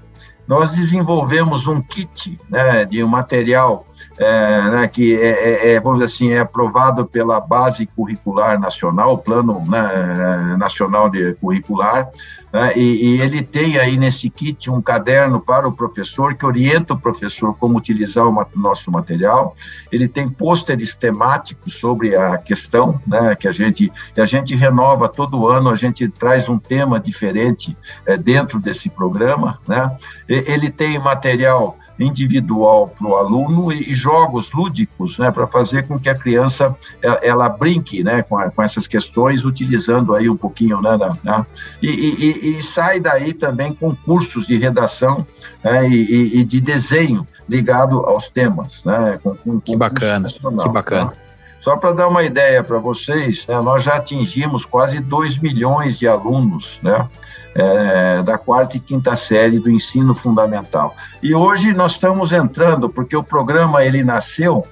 Nós desenvolvemos um kit né, de um material é, né, que é, é, é, vamos dizer assim, é aprovado pela Base Curricular Nacional, Plano né, Nacional de Curricular, né, e, e, ele tem aí nesse kit um caderno para o professor, que orienta o professor como utilizar o nosso material, ele tem pôsteres temáticos sobre a questão, né, que a gente, a gente renova todo ano, a gente traz um tema diferente é, dentro desse programa, né, ele tem material individual para o aluno e, e, jogos lúdicos, né, para fazer com que a criança ela, ela brinque, né, com, a, com, essas questões, utilizando aí um pouquinho, né, né e, e, e, sai daí também com cursos de redação né, e, de desenho ligado aos temas, né, com, com, que bacana, que bacana. Tá? Só para dar uma ideia para vocês, né, nós já atingimos quase 2 milhões de alunos né, é, da quarta e quinta série do ensino fundamental. E hoje nós estamos entrando, porque o programa ele nasceu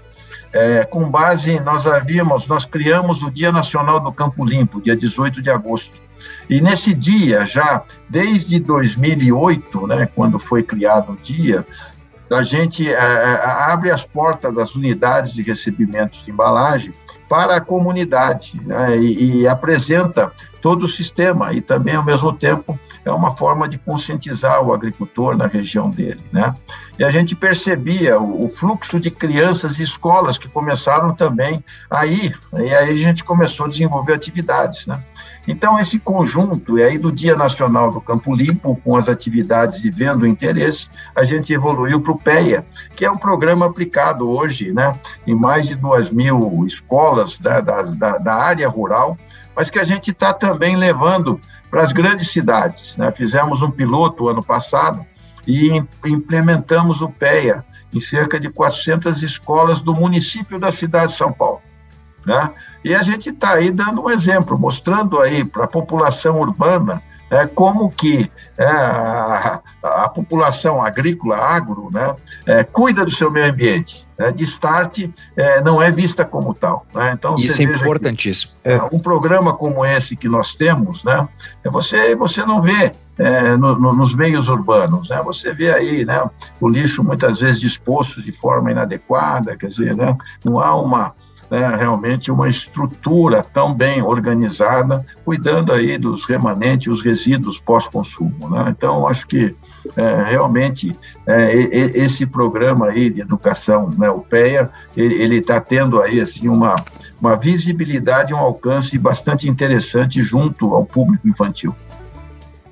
é, com base, nós havíamos, nós criamos o Dia Nacional do Campo Limpo, dia 18 de agosto. E nesse dia, já desde 2008, né, quando foi criado o dia, a gente é, é, abre as portas das unidades de recebimentos de embalagem para a comunidade né, e, e, apresenta todo o sistema e também, ao mesmo tempo, é uma forma de conscientizar o agricultor na região dele. Né? E a gente percebia o, o fluxo de crianças e escolas que começaram também a ir, e aí a gente começou a desenvolver atividades. Né? Então, esse conjunto, e aí do Dia Nacional do Campo Limpo, com as atividades de vendo interesse, a gente evoluiu para o PEA, que é um programa aplicado hoje né, em mais de duas mil escolas né, da, da, da área rural, mas que a gente está também levando para as grandes cidades. Né? Fizemos um piloto ano passado e implementamos o PEA em cerca de 400 escolas do município da cidade de São Paulo. Né? E a gente está aí dando um exemplo, mostrando aí para a população urbana é, como que é, a, a, população agrícola, agro, né, é, cuida do seu meio ambiente. Né, de start é, não é vista como tal. Né? Então, Isso é importantíssimo. Que, é, um programa como esse que nós temos, né, é você, você não vê no, no, nos meios urbanos. Né? Você vê aí né, o lixo muitas vezes disposto de forma inadequada, quer dizer, né, não há uma, né, realmente uma estrutura tão bem organizada, cuidando aí dos remanentes, os resíduos pós-consumo. Né? Então, acho que é, realmente é, esse programa aí de educação, né, o PEA, ele está tendo aí assim uma, uma visibilidade, um alcance bastante interessante junto ao público infantil.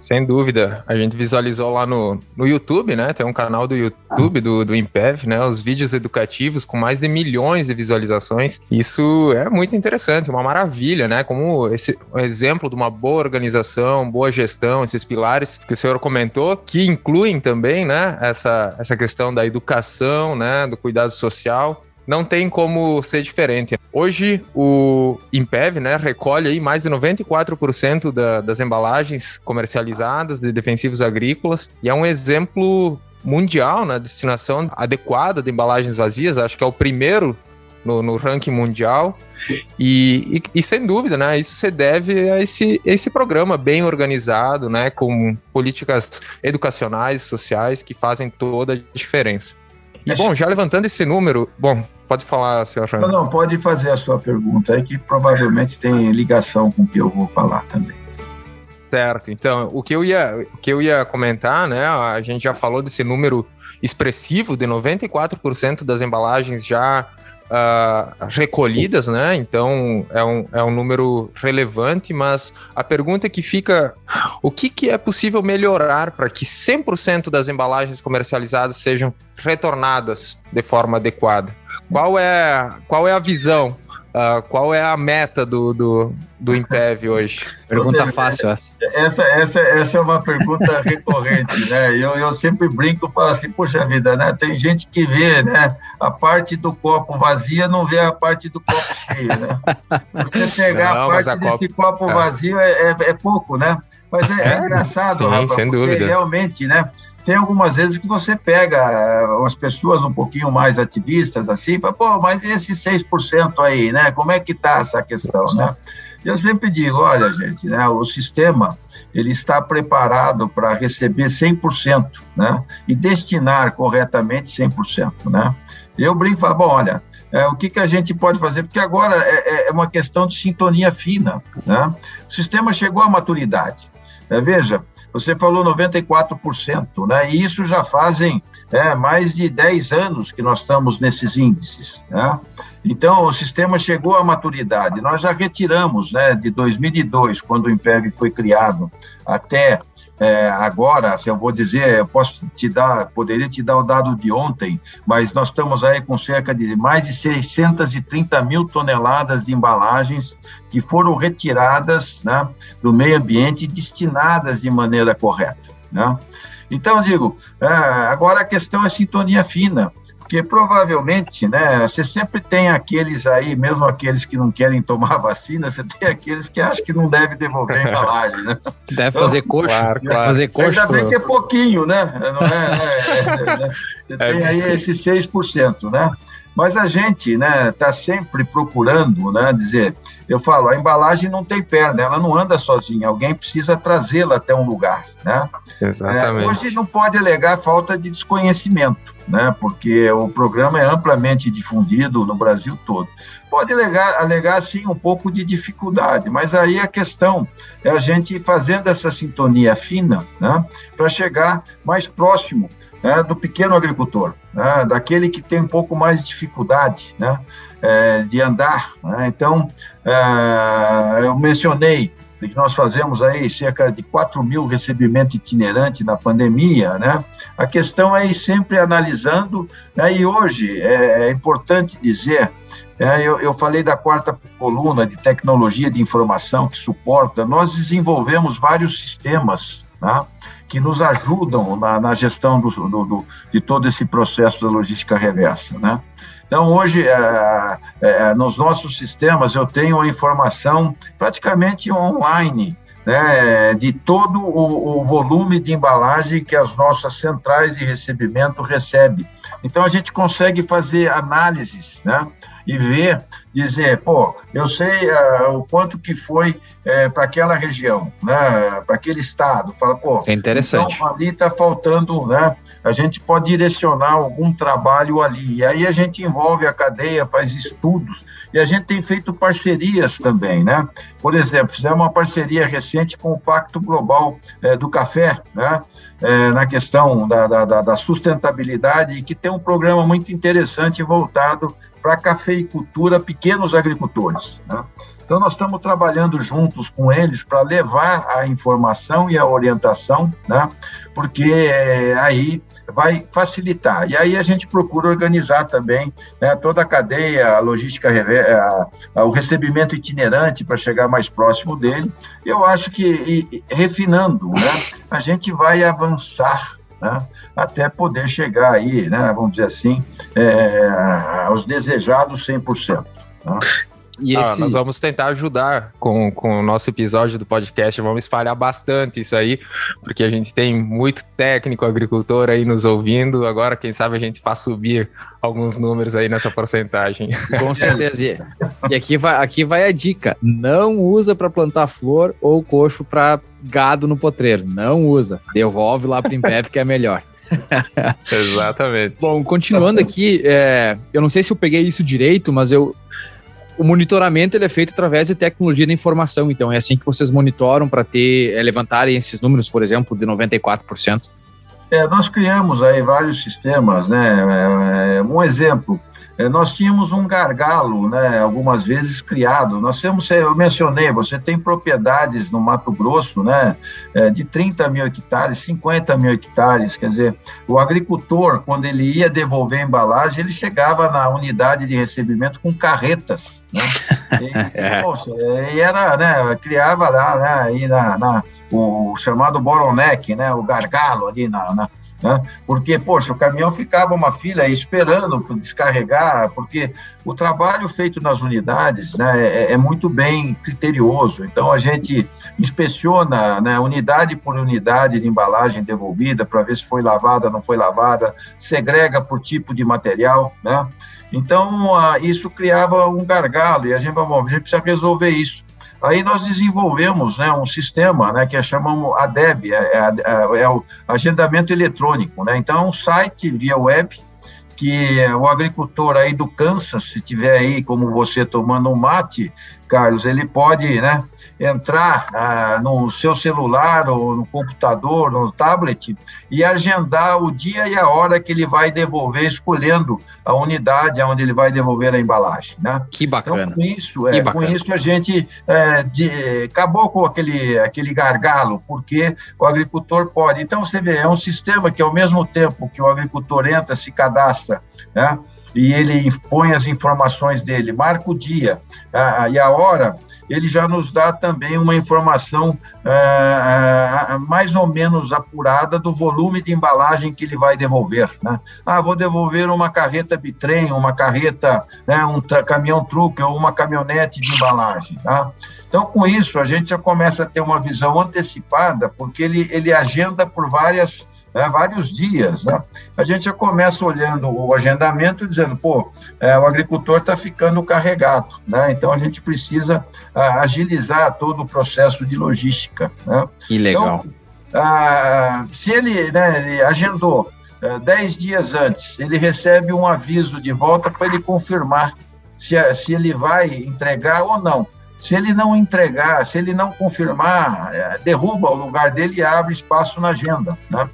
Sem dúvida. A gente visualizou lá no, no YouTube, né? Tem um canal do YouTube do, do Impev, né? Os vídeos educativos com mais de milhões de visualizações. Isso é muito interessante, uma maravilha, né? Como esse um exemplo de uma boa organização, boa gestão, esses pilares que o senhor comentou, que incluem também, né? Essa, essa questão da educação, né? Do cuidado social não tem como ser diferente. Hoje, o Impev né, recolhe aí mais de 94% da, das embalagens comercializadas de defensivos agrícolas e é um exemplo mundial na destinação adequada de embalagens vazias. Acho que é o primeiro no, no ranking mundial. E, e, e, sem dúvida, né, isso se deve a esse, esse programa bem organizado, né, com políticas educacionais e sociais que fazem toda a diferença. E bom, já levantando esse número, bom, pode falar, senhor Não, não, pode fazer a sua pergunta aí, que provavelmente tem ligação com o que eu vou falar também. Certo, então, o que eu ia, o que eu ia comentar, né, a gente já falou desse número expressivo de 94% das embalagens já uh, recolhidas, né? Então é um, é um número relevante, mas a pergunta que fica: o que, que é possível melhorar para que 100% das embalagens comercializadas sejam retornadas de forma adequada? Qual é, qual é a visão Uh, qual é a meta do, do, do Impev hoje? Pergunta Você, fácil essa. Essa, essa. Essa é uma pergunta recorrente, né? Eu, eu sempre brinco e falo assim, poxa vida, né? Tem gente que vê né, a parte do copo vazia, não vê a parte do copo cheio, né? Você pegar não, a parte a desse copo, copo é. vazio é, é, é, pouco, né? Mas é, é engraçado, Sim, rapaz, sem dúvida. realmente, né? Tem algumas vezes que você pega eh, as pessoas um pouquinho mais ativistas, assim, fala, pô, mas esse 6% aí, né? Como é que está essa questão, né? Eu sempre digo, olha, gente, né, o sistema ele está preparado para receber 100%, né? E destinar corretamente 100%, né? Eu brinco e falo, bom, olha, é, o que, que a gente pode fazer? Porque agora é, é, é uma questão de sintonia fina, né? O sistema chegou à maturidade. É, veja, você falou 94%, né? E isso já fazem é, mais de 10 anos que nós estamos nesses índices. Né? Então, o sistema chegou à maturidade. Nós já retiramos, né, de 2002, quando o IMPEV foi criado, até é, agora, se eu vou dizer, eu posso te dar, poderia te dar o dado de ontem, mas nós estamos aí com cerca de mais de 630 mil toneladas de embalagens que foram retiradas né, do meio ambiente e destinadas de maneira correta. Né? Então, digo, é, agora a questão é sintonia fina, porque provavelmente, né, você sempre tem aqueles aí, mesmo aqueles que não querem tomar vacina, você tem aqueles que acham que não deve devolver a embalagem, né? Deve então, fazer coxo, claro, claro. fazer coxo. Ainda bem que é pouquinho, né? Não é, é, é, é você tem aí esses 6%, né? Mas a gente, né, está sempre procurando, né, dizer, eu falo, a embalagem não tem perna, ela não anda sozinha, alguém precisa trazê-la até um lugar, né? Exatamente. É, hoje não pode alegar falta de desconhecimento, né, porque o programa é amplamente difundido no Brasil todo. Pode alegar, alegar sim um pouco de dificuldade, mas aí a questão é a gente fazendo essa sintonia fina, né, para chegar mais próximo né, do pequeno agricultor, né, daquele que tem um pouco mais de dificuldade né, é, de andar. Né. Então, é, eu mencionei que nós fazemos aí cerca de 4 mil recebimentos itinerantes na pandemia, né? A questão é ir sempre analisando, né? e hoje é, é importante dizer, é, eu, eu, falei da quarta coluna de tecnologia de informação que suporta, nós desenvolvemos vários sistemas, né? que nos ajudam na, na gestão do, do, do, de todo esse processo da logística reversa, né? Então, hoje, é, é, nos nossos sistemas, eu tenho a informação praticamente online, né, de todo o, o, volume de embalagem que as nossas centrais de recebimento recebem. Então, a gente consegue fazer análises, né, e ver, dizer, pô, eu sei uh, o quanto que foi uh, para aquela região, né, para aquele estado. Fala, pô, é interessante. Então, ali está faltando, né? A gente pode direcionar algum trabalho ali. E aí a gente envolve a cadeia, faz estudos. E a gente tem feito parcerias também, né? Por exemplo, fizemos uma parceria recente com o Pacto Global é, do Café, né? É, na questão da, da, da, sustentabilidade, e que tem um programa muito interessante voltado para cafeicultura pequenos agricultores. Né? Então, nós estamos trabalhando juntos com eles para levar a informação e a orientação, né? porque é, aí vai facilitar. E aí a gente procura organizar também né, toda a cadeia, a logística, a, a, o recebimento itinerante para chegar mais próximo dele. Eu acho que, e, refinando, né, a gente vai avançar né, até poder chegar aí, né, vamos dizer assim, é, aos desejados 100%. Né? E esse... ah, nós vamos tentar ajudar com, com o nosso episódio do podcast, vamos espalhar bastante isso aí, porque a gente tem muito técnico agricultor aí nos ouvindo. Agora, quem sabe a gente faz subir alguns números aí nessa porcentagem. Com certeza. E aqui vai, aqui vai a dica: não usa para plantar flor ou coxo para gado no potreiro. Não usa. Devolve lá para Impev que é melhor. Exatamente. Bom, continuando aqui, é, eu não sei se eu peguei isso direito, mas eu, o monitoramento ele é feito através de tecnologia da informação. Então, é assim que vocês monitoram para ter é, levantarem esses números, por exemplo, de 94%. É, nós criamos aí vários sistemas, né? É, é um exemplo, nós tínhamos um gargalo, né, algumas vezes criado. Nós temos, eu mencionei, você tem propriedades no Mato Grosso, né, é, de 30 mil hectares, 50 mil hectares. Quer dizer, o agricultor, quando ele ia devolver a embalagem, ele chegava na unidade de recebimento com carretas, né? E, é. poxa, e era, né, criava lá, né, aí na, na o chamado bottleneck, né, o gargalo ali na, na né? Porque, poxa, o caminhão ficava uma fila esperando para descarregar, porque o trabalho feito nas unidades né, é, é, muito bem criterioso. Então, a gente inspeciona né, unidade por unidade de embalagem devolvida para ver se foi lavada, não foi lavada, segrega por tipo de material. Né? Então, isso criava um gargalo e a gente, bom, a gente precisa resolver isso. Aí nós desenvolvemos né, um sistema né, que é chamamos ADEB, é, é, é, o agendamento eletrônico. Né? Então, é um site via web que o agricultor aí do Kansas, se tiver aí como você tomando um mate, Carlos, ele pode né, entrar ah, no seu celular ou no computador, no tablet e agendar o dia e a hora que ele vai devolver, escolhendo a unidade onde ele vai devolver a embalagem. Né? Que bacana. Então, com isso, é, com isso a gente é, de, acabou com aquele, aquele gargalo, porque o agricultor pode. Então, você vê, é um sistema que, ao mesmo tempo que o agricultor entra, se cadastra, né? e ele põe as informações dele, marca o dia a, e a hora, ele já nos dá também uma informação a, a, mais ou menos apurada do volume de embalagem que ele vai devolver. Né? Ah, vou devolver uma carreta bitrem, uma carreta, né, um caminhão truque ou uma caminhonete de embalagem. Tá? Então, com isso, a gente já começa a ter uma visão antecipada, porque ele, ele agenda por várias né, vários dias, né? a gente já começa olhando o agendamento e dizendo, pô, é, o agricultor está ficando carregado, né? então a gente precisa ah, agilizar todo o processo de logística. Né? Que legal. Então, ah, se ele, né, ele agendou ah, dez dias antes, ele recebe um aviso de volta para ele confirmar se, se ele vai entregar ou não. Se ele não entregar, se ele não confirmar, é, derruba o lugar dele e abre espaço na agenda. Né?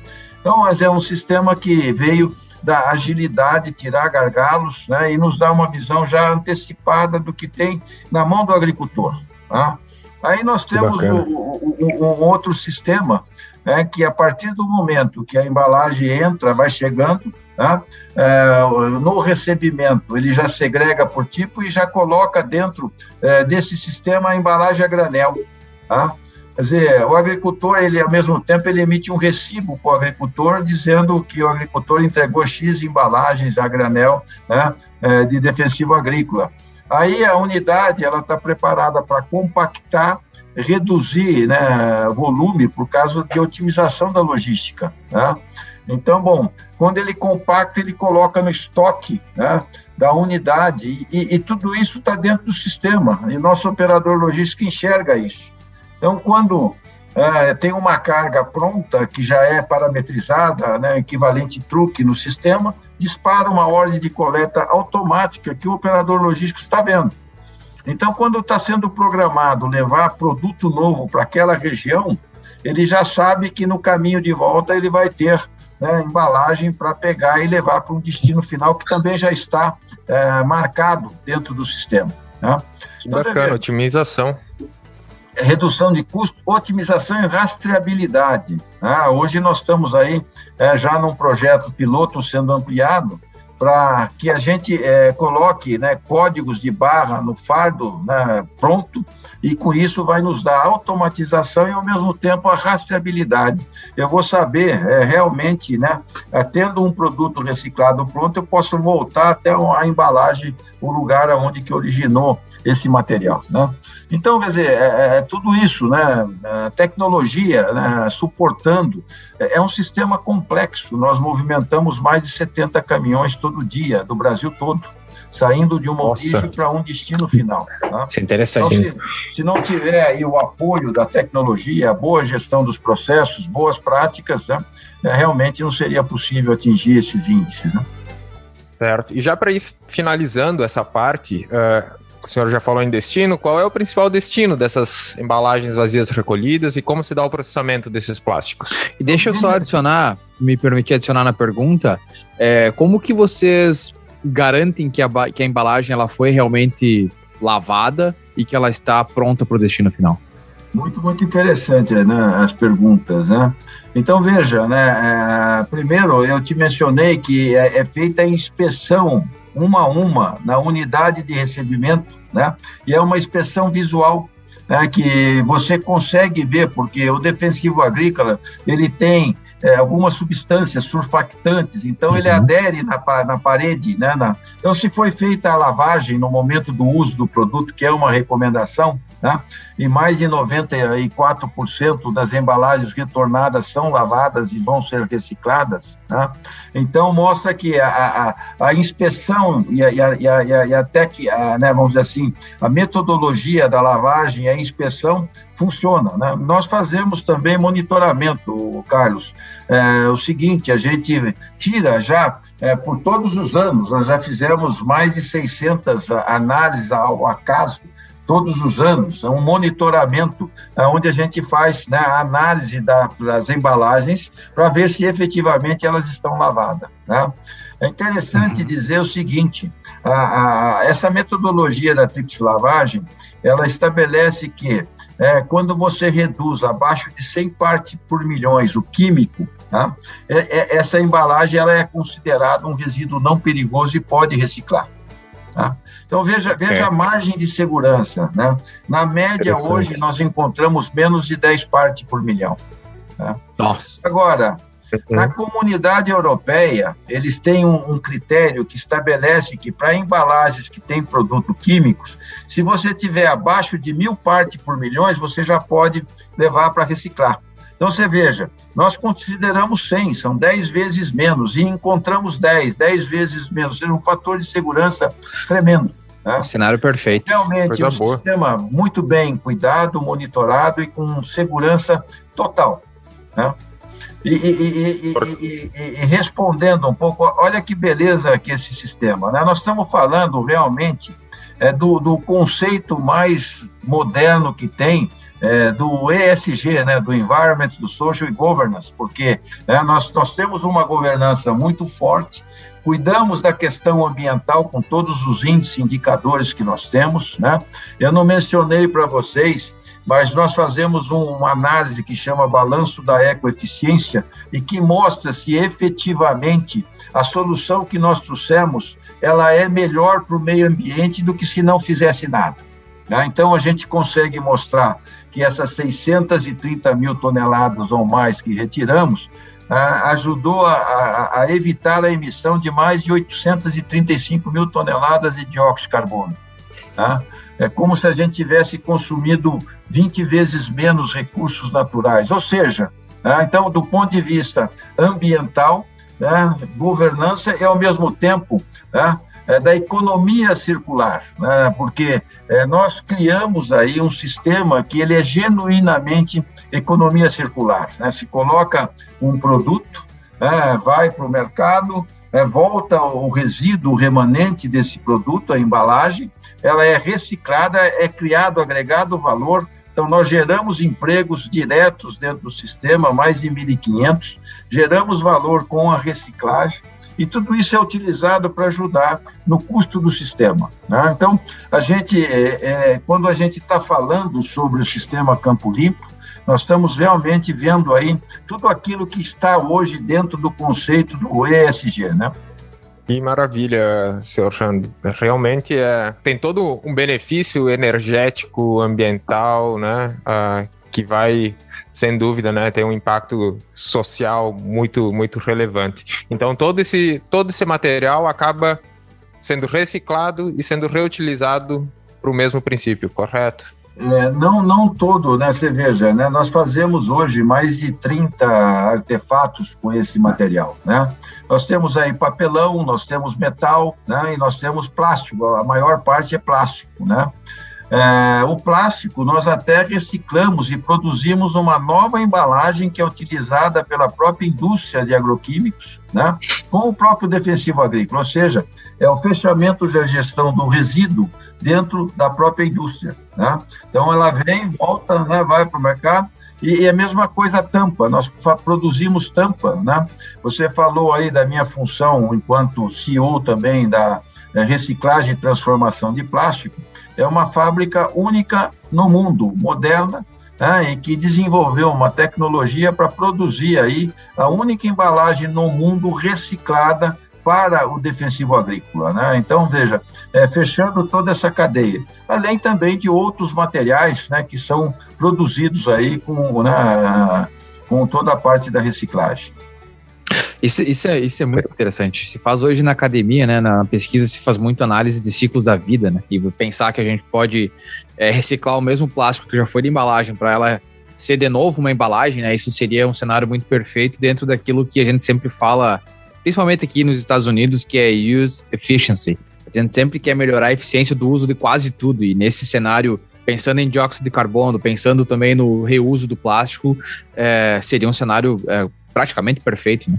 Então, mas é um sistema que veio da agilidade, tirar gargalos, né, e nos dá uma visão já antecipada do que tem na mão do agricultor. Tá? Aí nós temos um, um, um, outro sistema, né, que a partir do momento que a embalagem entra, vai chegando, tá? é, no recebimento, ele já segrega por tipo e já coloca dentro é, desse sistema a embalagem a granel. Tá? Quer dizer, o agricultor, ele ao mesmo tempo, ele emite um recibo para o agricultor dizendo que o agricultor entregou X embalagens a granel né, é, de defensivo agrícola. Aí a unidade ela está preparada para compactar, reduzir né, volume por causa de otimização da logística. Né? Então, bom, quando ele compacta, ele coloca no estoque né, da unidade e, e tudo isso está dentro do sistema. E nosso operador logístico enxerga isso. Então, quando é, tem uma carga pronta, que já é parametrizada, né, equivalente truque no sistema, dispara uma ordem de coleta automática que o operador logístico está vendo. Então, quando está sendo programado levar produto novo para aquela região, ele já sabe que no caminho de volta ele vai ter né, embalagem para pegar e levar para um destino final que também já está é, marcado dentro do sistema. Né? Bacana, otimização redução de custo, otimização e rastreabilidade. Ah, hoje nós estamos aí é, já num projeto piloto sendo ampliado para que a gente é, coloque né, códigos de barra no fardo né, pronto e com isso vai nos dar automatização e ao mesmo tempo a rastreabilidade. Eu vou saber é, realmente, né, é, tendo um produto reciclado pronto, eu posso voltar até a embalagem, o lugar onde que originou esse material. Né? Então, quer dizer, é, é, é tudo isso, né? A tecnologia né? suportando, é, é um sistema complexo. Nós movimentamos mais de 70 caminhões todo dia, do Brasil todo saindo de uma origem para um destino final. Tá? Isso é interessante. Então, se, se, não tiver aí o apoio da tecnologia, a boa gestão dos processos, boas práticas, né, é, realmente não seria possível atingir esses índices. Né? Certo. E já para ir finalizando essa parte, uh, o senhor já falou em destino, qual é o principal destino dessas embalagens vazias recolhidas e como se dá o processamento desses plásticos? E deixa eu só adicionar, me permitir adicionar na pergunta, é, como que vocês garantem que a, que a embalagem ela foi realmente lavada e que ela está pronta para o destino final? Muito, muito interessante né, as perguntas, né? Então, veja, né, é, primeiro eu te mencionei que é, é feita a inspeção uma a uma na unidade de recebimento, né? E é uma inspeção visual né, que você consegue ver, porque o defensivo agrícola ele tem é, algumas substâncias surfactantes, então ele uhum. adere na, na parede. Né, na, então, se foi feita a lavagem no momento do uso do produto, que é uma recomendação, né, e mais de 94% das embalagens retornadas são lavadas e vão ser recicladas, né, então mostra que a, a, a inspeção e, a, e, e, e até que, né, vamos dizer assim, a metodologia da lavagem e a inspeção funciona. Né? Nós fazemos também monitoramento, Carlos. É, o seguinte, a gente tira já, é, por todos os anos, nós já fizemos mais de 600 análises ao acaso todos os anos, é um monitoramento onde a gente faz né, a análise da, das embalagens para ver se efetivamente elas estão lavadas. Né? É interessante uhum. dizer o seguinte: a, a, essa metodologia da tríplice lavagem, ela estabelece que é, quando você reduz abaixo de 100 partes por milhões o químico, tá? é, é, essa embalagem ela é considerada um resíduo não perigoso e pode reciclar. Tá? Então, veja, veja é. a margem de segurança. Né? Na média, hoje, nós encontramos menos de 10 partes por milhão. Tá? Nossa. Agora, na comunidade europeia, eles têm um, um critério que estabelece que para embalagens que têm produtos químicos, se você tiver abaixo de mil partes por milhões, você já pode levar para reciclar. Então, você veja, nós consideramos 100, são 10 vezes menos, e encontramos 10, 10 vezes menos, seja um fator de segurança tremendo. Né? Cenário perfeito. Realmente, Coisa um boa. sistema muito bem cuidado, monitorado e com segurança total. Né? E, e, e, e, respondendo um pouco, olha que beleza que esse sistema. Né? Nós estamos falando realmente é, do, do conceito mais moderno que tem, é, do ESG, né, do Environment, do Social e Governance, porque é, nós, nós temos uma governança muito forte, cuidamos da questão ambiental com todos os índices indicadores que nós temos. Né? Eu não mencionei para vocês mas nós fazemos um, uma análise que chama balanço da ecoeficiência e que mostra se efetivamente a solução que nós trouxemos ela é melhor para o meio ambiente do que se não fizesse nada. Né? Então a gente consegue mostrar que essas 630 mil toneladas ou mais que retiramos ah, ajudou a, a, a, evitar a emissão de mais de 835 mil toneladas de dióxido de carbono. Tá? É como se a gente tivesse consumido 20 vezes menos recursos naturais. Ou seja, né, então, do ponto de vista ambiental, né, governança e, ao mesmo tempo, né, é, da economia circular, né, porque é, nós criamos aí um sistema que ele é genuinamente economia circular. Né, se coloca um produto, né, vai para o mercado, é, volta o resíduo, remanente desse produto, a embalagem, ela é reciclada, é criado agregado valor. Então, nós geramos empregos diretos dentro do sistema, mais de 1.500, geramos valor com a reciclagem, e tudo isso é utilizado para ajudar no custo do sistema. Né? Então, a gente, é, é, quando a gente está falando sobre o sistema Campo Limpo, nós estamos realmente vendo aí tudo aquilo que está hoje dentro do conceito do ESG, né? Que maravilha, senhor Xando. Realmente é, tem todo um benefício energético, ambiental, né? Uh, que vai, sem dúvida, né, ter um impacto social muito, muito relevante. Então, todo esse, todo esse material acaba sendo reciclado e sendo reutilizado para o mesmo princípio, correto? É, não, não todo, né? Você veja, né? Nós fazemos hoje mais de 30 artefatos com esse material, né? Nós temos aí papelão, nós temos metal, né? E nós temos plástico, a maior parte é plástico, né? É, o plástico nós até reciclamos e produzimos uma nova embalagem que é utilizada pela própria indústria de agroquímicos, né? Com o próprio defensivo agrícola, ou seja, é o fechamento da gestão do resíduo dentro da própria indústria. Né? Então, ela vem, volta, né, vai para o mercado, e, e a mesma coisa a tampa, nós produzimos tampa. Né? Você falou aí da minha função enquanto CEO também da reciclagem e transformação de plástico, é uma fábrica única no mundo, moderna, né, e que desenvolveu uma tecnologia para produzir aí a única embalagem no mundo reciclada para o defensivo agrícola. Né? Então, veja, é, fechando toda essa cadeia, além também de outros materiais né, que são produzidos aí com, né, com toda a parte da reciclagem. Isso, isso, é, isso é muito interessante. Se faz hoje na academia, né, na pesquisa, se faz muito análise de ciclos da vida, né? E pensar que a gente pode é, reciclar o mesmo plástico que já foi de embalagem para ela ser de novo uma embalagem, né? Isso seria um cenário muito perfeito dentro daquilo que a gente sempre fala principalmente aqui nos Estados Unidos, que é use efficiency. A gente sempre quer melhorar a eficiência do uso de quase tudo, e nesse cenário, pensando em dióxido de carbono, pensando também no reuso do plástico, é, seria um cenário é, praticamente perfeito, né?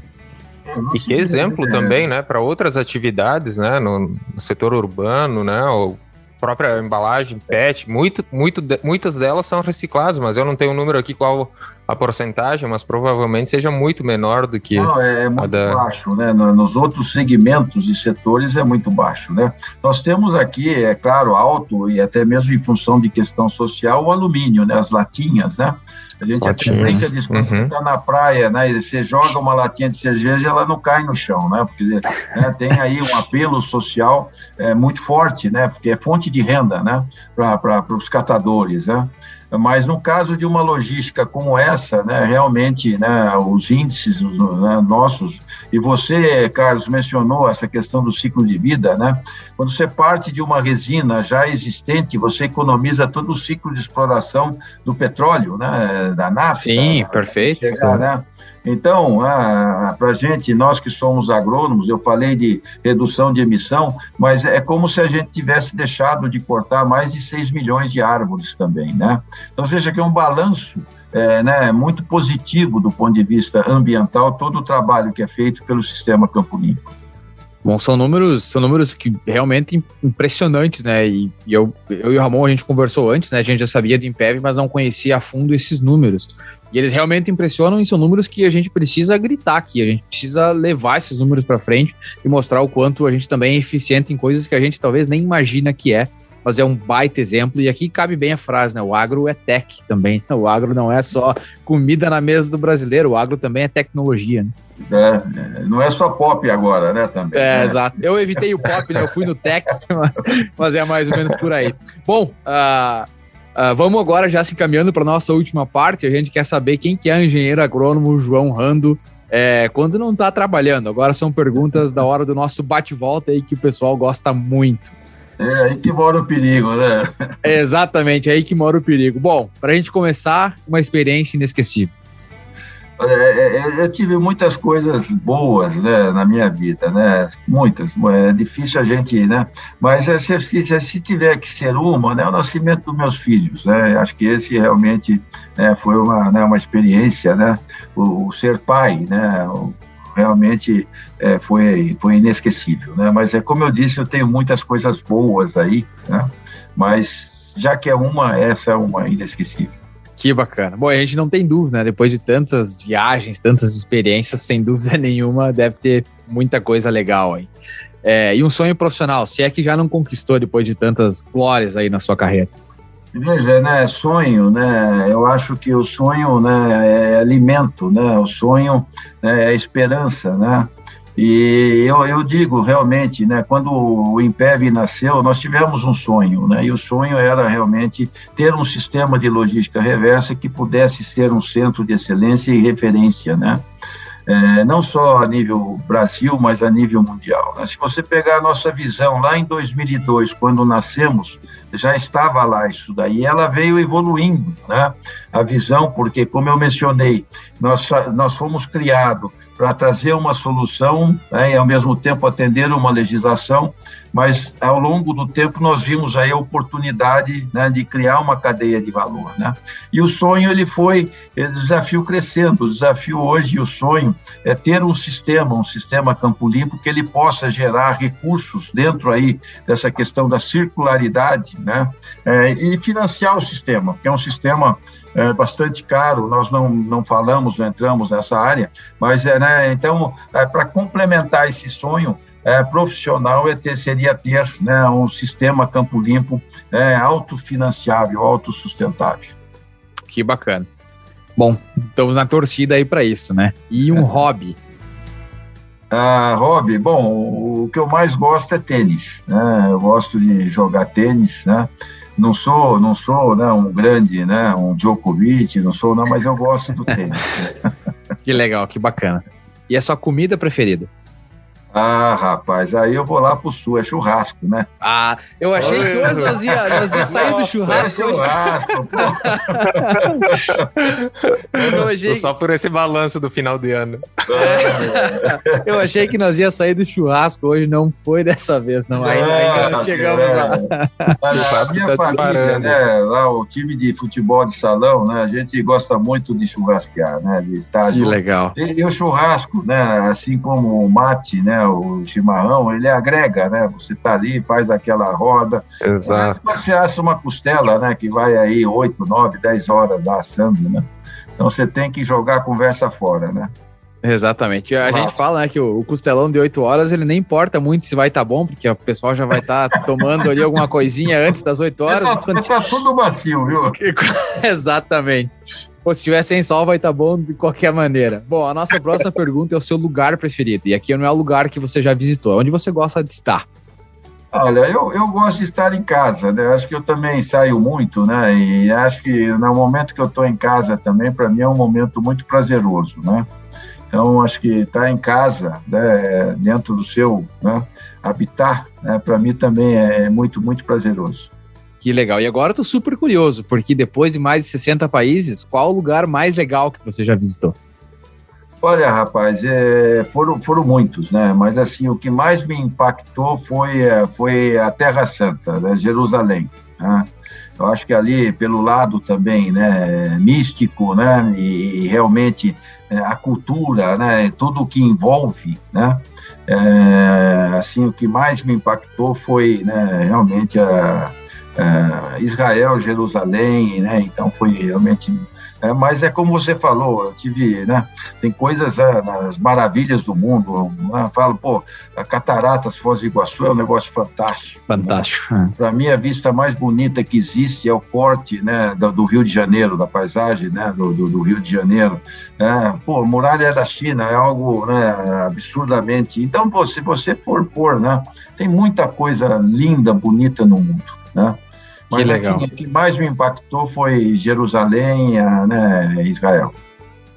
E que exemplo é. também, né, para outras atividades, né, no, no, setor urbano, né, ou própria embalagem, PET, muito, muito, muitas delas são recicladas, mas eu não tenho o um número aqui qual a porcentagem, mas provavelmente seja muito menor do que. Não, é, é muito da... baixo, né? Nos outros segmentos e setores é muito baixo, né? Nós temos aqui, é claro, alto e até mesmo em função de questão social, o alumínio, né? As latinhas, né? A gente até brinca disso, quando uhum. você está na praia, né, você joga uma latinha de cerveja, ela não cai no chão, né, porque né, tem aí um apelo social é, muito forte, né, porque é fonte de renda, né, para os catadores, né. Mas no caso de uma logística como essa, né, realmente, né, os índices né, nossos, e você, Carlos, mencionou essa questão do ciclo de vida, né? Quando você parte de uma resina já existente, você economiza todo o ciclo de exploração do petróleo, né, da nafta. Sim, perfeito. Chegar, né? Então, para a gente, nós que somos agrônomos, eu falei de redução de emissão, mas é como se a gente tivesse deixado de cortar mais de 6 milhões de árvores também, né? Então, veja que é um balanço é, né, muito positivo do ponto de vista ambiental, todo o trabalho que é feito pelo sistema Campo Limpo. Bom, são números, são números que realmente impressionantes, né? E, e, eu, eu e o Ramon a gente conversou antes, né? A gente já sabia do Impev, mas não conhecia a fundo esses números. E eles realmente impressionam e são números que a gente precisa gritar aqui, a gente precisa levar esses números para frente e mostrar o quanto a gente também é eficiente em coisas que a gente talvez nem imagina que é, mas é um baita exemplo. E aqui cabe bem a frase, né? O agro é tech também. O agro não é só comida na mesa do brasileiro, o agro também é tecnologia, né? É, não é só pop agora, né? Também. É, né? exato. Eu evitei o pop, né? Eu fui no tech, mas, mas é mais ou menos por aí. Bom, uh, Uh, vamos agora já se encaminhando para nossa última parte. A gente quer saber quem que é engenheiro agrônomo João Rando é, quando não está trabalhando. Agora são perguntas da hora do nosso bate-volta aí que o pessoal gosta muito. É aí que mora o perigo, né? É exatamente, é aí que mora o perigo. Bom, para a gente começar, uma experiência inesquecível. É, é, é, eu tive muitas coisas boas né, na minha vida, né? Muitas. É difícil a gente, né? Mas se, se, se tiver que ser uma, né? O nascimento dos meus filhos, né? Acho que esse realmente né, foi uma, né, uma experiência, né? O, o ser pai, né? O, realmente é, foi, foi inesquecível, né? Mas é como eu disse, eu tenho muitas coisas boas aí, né? Mas já que é uma, essa é uma inesquecível. Que bacana. Bom, a gente não tem dúvida, né? Depois de tantas viagens, tantas experiências, sem dúvida nenhuma, deve ter muita coisa legal aí. É, e um sonho profissional, se é que já não conquistou depois de tantas glórias aí na sua carreira? Veja, né, sonho, né, eu acho que o sonho, né, é alimento, né, o sonho né, é esperança, né, e eu, eu digo realmente, né, quando o Impev nasceu, nós tivemos um sonho, né, e o sonho era realmente ter um sistema de logística reversa que pudesse ser um centro de excelência e referência, né, é, não só a nível Brasil, mas a nível mundial. Né? Se você pegar a nossa visão lá em 2002, quando nascemos, já estava lá isso daí, ela veio evoluindo, né? A visão, porque, como eu mencionei, nós, nós fomos criados para trazer uma solução né, e, ao mesmo tempo, atender uma legislação, mas, ao longo do tempo, nós vimos aí a oportunidade né, de criar uma cadeia de valor. Né? E o sonho, ele foi o desafio crescendo, o desafio hoje, o sonho, é ter um sistema, um sistema Campo Limpo, que ele possa gerar recursos dentro aí dessa questão da circularidade, né? É, e financiar o sistema, que é um sistema é bastante caro, nós não, não falamos, não entramos nessa área, mas é, né, então, é, para complementar esse sonho, é, profissional é ter, seria ter né, um sistema Campo Limpo é, autofinanciável, autossustentável. Que bacana. Bom, estamos na torcida aí para isso, né? E um é. hobby? Ah, hobby, bom, o que eu mais gosto é tênis, né? Eu gosto de jogar tênis, né? Não sou, não sou né, um grande, né, um Djokovic, não sou, não, mas eu gosto do tênis. que legal, que bacana. E a sua comida preferida? Ah, rapaz, aí eu vou lá pro sul, é churrasco, né? Ah, eu achei que hoje nós ia, nós ia sair do churrasco. É churrasco, pô. eu achei... Só por esse balanço do final de ano. É. eu achei que nós ia sair do churrasco hoje, não foi dessa vez, não. Ainda, ainda não chegamos é. lá. a minha tá família, né, lá o time de futebol de salão, né, a gente gosta muito de churrasquear, né, de estar Que legal. E, e o churrasco, né, assim como o mate, né, né, o chimarrão, ele agrega, né? Você tá ali, faz aquela roda. Exato. Mas você assa uma costela, né, que vai aí 8, 9, 10 horas lá assando, né? Então você tem que jogar a conversa fora, né? Exatamente. A gente fala né, que o, costelão de 8 horas, ele nem importa muito se vai estar tá bom, porque o pessoal já vai estar tá tomando ali alguma coisinha antes das 8 horas. Tá, quando... tá tudo macio, viu? Exatamente. Pô, se tiver sem sol, vai estar tá bom de qualquer maneira. Bom, a nossa próxima pergunta é o seu lugar preferido. E aqui não é o lugar que você já visitou, é onde você gosta de estar. Olha, eu, eu gosto de estar em casa, né? Acho que eu também saio muito, né? E acho que no momento que eu estou em casa também, para mim é um momento muito prazeroso, né? Então, acho que estar tá em casa, né, dentro do seu né, habitat, né, para mim também é muito, muito prazeroso. Que legal. E agora eu tô super curioso, porque depois de mais de 60 países, qual o lugar mais legal que você já visitou? Olha, rapaz, é, foram, foram muitos, né? Mas assim, o que mais me impactou foi, é, foi a Terra Santa, né? Jerusalém. Né? Eu acho que ali, pelo lado também, né, místico, né, e, e realmente é, a cultura, né, tudo o que envolve, né, é, assim, o que mais me impactou foi, né, realmente a, a Israel, Jerusalém, né, então foi realmente é, mas é como você falou, eu tive, né? Tem coisas, é, nas maravilhas do mundo. Né, falo, pô, a Cataratas Foz do Iguaçu é um negócio fantástico. Né. Fantástico. Né? Para mim, a vista mais bonita que existe é o corte, né, do, do Rio de Janeiro, da paisagem, né, do, do, do Rio de Janeiro. É, pô, muralha da China é algo, né, absurdamente. Então, pô, se você for pôr, né, tem muita coisa linda, bonita no mundo, né? Mas que legal. Assim, o que mais me impactou foi Jerusalém, né, Israel.